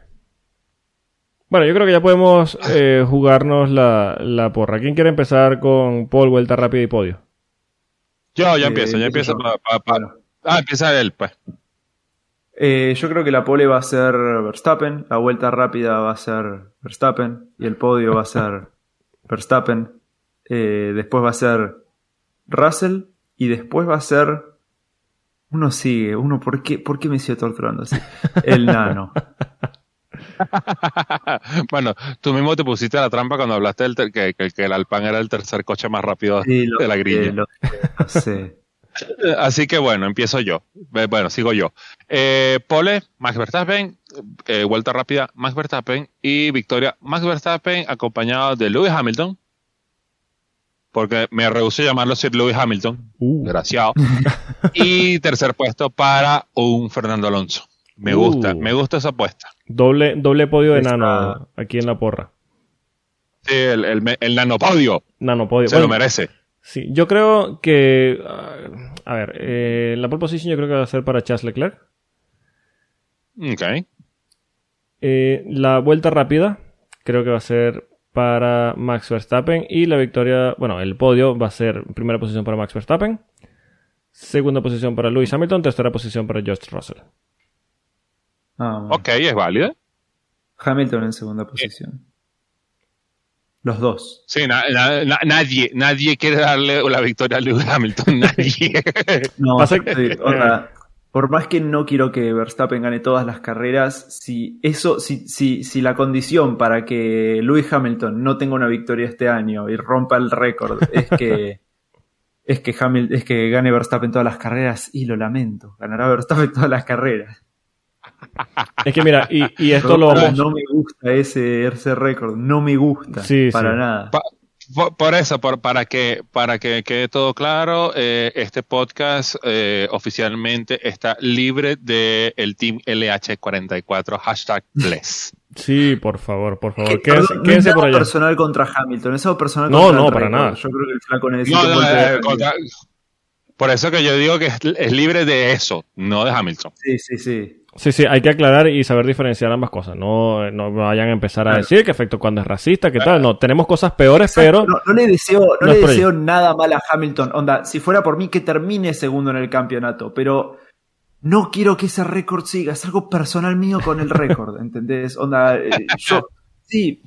Bueno, yo creo que ya podemos eh, jugarnos la, porra. ¿Quién quiere empezar con Paul, vuelta rápida y podio? Yo ya empiezo, ya eh, empiezo Ah, empieza él, pues. Eh, yo creo que la pole va a ser Verstappen, la vuelta rápida va a ser Verstappen y el podio va a ser Verstappen. Eh, después va a ser Russell y después va a ser... Uno sigue, uno, ¿por qué, ¿por qué me sigo torturando así? El nano. bueno, tú mismo te pusiste la trampa cuando hablaste del que, el Alpan era el tercer coche más rápido de la grilla. Así que bueno, empiezo yo. Bueno, sigo yo. Eh, pole, Max Verstappen, eh, vuelta rápida, Max Verstappen y victoria, Max Verstappen acompañado de Lewis Hamilton. Porque me rehusé a llamarlo Sir Lewis Hamilton. Uh. y tercer puesto para un Fernando Alonso. Me gusta, uh. me gusta esa apuesta. Doble, doble podio de nano aquí en la porra. Sí, el, el, nanopodio. Nanopodio. Se lo merece. Sí, yo creo que. Ah, a ver, eh, la pole position yo creo que va a ser para Charles Leclerc. Ok. Eh, la vuelta rápida creo que va a ser para Max Verstappen. Y la victoria, bueno, el podio va a ser primera posición para Max Verstappen. Segunda posición para Lewis Hamilton. Tercera posición para George Russell. Ah, ok, es válida. Hamilton en segunda posición. Los dos. Sí, nadie, nadie quiere darle la victoria a Lewis Hamilton, nadie. no, por más que no quiero que Verstappen gane todas las carreras, si eso, si, si, si la condición para que Lewis Hamilton no tenga una victoria este año y rompa el récord es que es que Hamilton, es que gane Verstappen todas las carreras, y lo lamento, ganará Verstappen todas las carreras. Es que mira, y, esto lo No me gusta ese, ese récord, no me gusta, para nada. Por, eso, por, para, que, para que quede todo claro, eh, este podcast eh, oficialmente está libre del el Team LH44, hashtag bless. Sí, por favor, por favor. Quédense, por allá. personal contra Hamilton, eso personal no, contra No, no, para nada. Yo creo que el flaco necesita... Eh, por eso que yo digo que es libre de eso, no de Hamilton. Sí, sí, sí. Sí, sí, hay que aclarar y saber diferenciar ambas cosas. No, no vayan a empezar a decir que efecto cuando es racista, que tal. No, tenemos cosas peores, pero. No, le deseo, no, le deseo nada mal a Hamilton. Onda, si fuera por mí, que termine segundo en el campeonato. Pero no quiero que ese récord siga. Es algo personal mío con el récord, ¿entendés? Onda, eh, yo. Sí,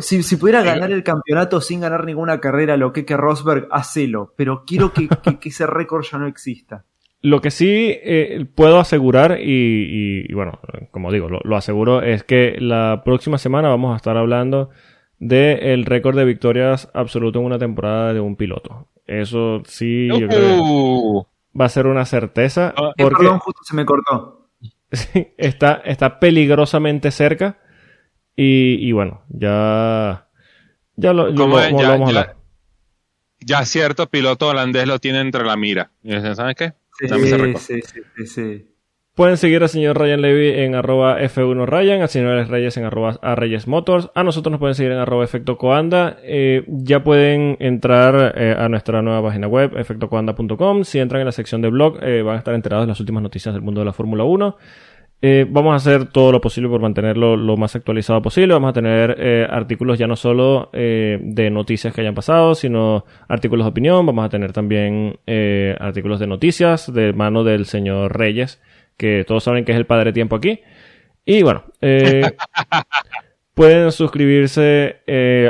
si, si, pudiera ganar el campeonato sin ganar ninguna carrera, lo que que Rosberg, hacelo. Pero quiero que ese récord ya no exista. Lo que sí eh, puedo asegurar, y, bueno, como digo, lo, aseguro, es que la próxima semana vamos a estar hablando del récord de victorias absoluto en una temporada de un piloto. Eso sí, yo creo que va a ser una certeza. Ah, porque, perdón, justo se me cortó. está, está peligrosamente cerca. Y, bueno, ya, ya lo, vamos a hablar. Ya cierto piloto holandés lo tiene entre la mira. ¿Sabes qué? Sí, sí, sí, Pueden seguir al señor Ryan Levy en arroba F1 Ryan, al señor Reyes en arroba a Reyes Motors. A nosotros nos pueden seguir en arroba Efecto Coanda. Eh, ya pueden entrar eh, a nuestra nueva página web, efectocoanda.com. Si entran en la sección de blog, eh, van a estar enterados de las últimas noticias del mundo de la Fórmula 1. Eh, vamos a hacer todo lo posible por mantenerlo lo más actualizado posible. Vamos a tener eh, artículos ya no solo eh, de noticias que hayan pasado, sino artículos de opinión. Vamos a tener también artículos de noticias de mano del señor Reyes, que todos saben que es el padre tiempo aquí. Y bueno, pueden suscribirse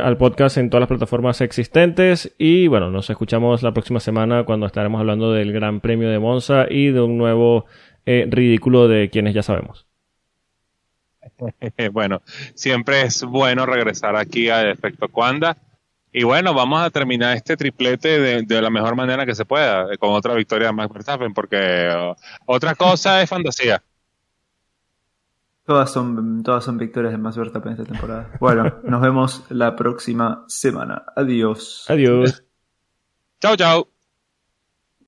al podcast en todas las plataformas existentes. Y bueno, nos escuchamos la próxima semana cuando estaremos hablando del Gran Premio de Monza y de un nuevo eh, ridículo de quienes ya sabemos. bueno, siempre es bueno regresar aquí a Efecto Cuanda. Y bueno, vamos a terminar este triplete de, la mejor manera que se pueda, con otra victoria de Max Verstappen, porque uh, otra cosa es fantasía. Todas son, todas son victorias de Max Verstappen esta temporada. Bueno, nos vemos la próxima semana. Adiós. Adiós. Chao, chao.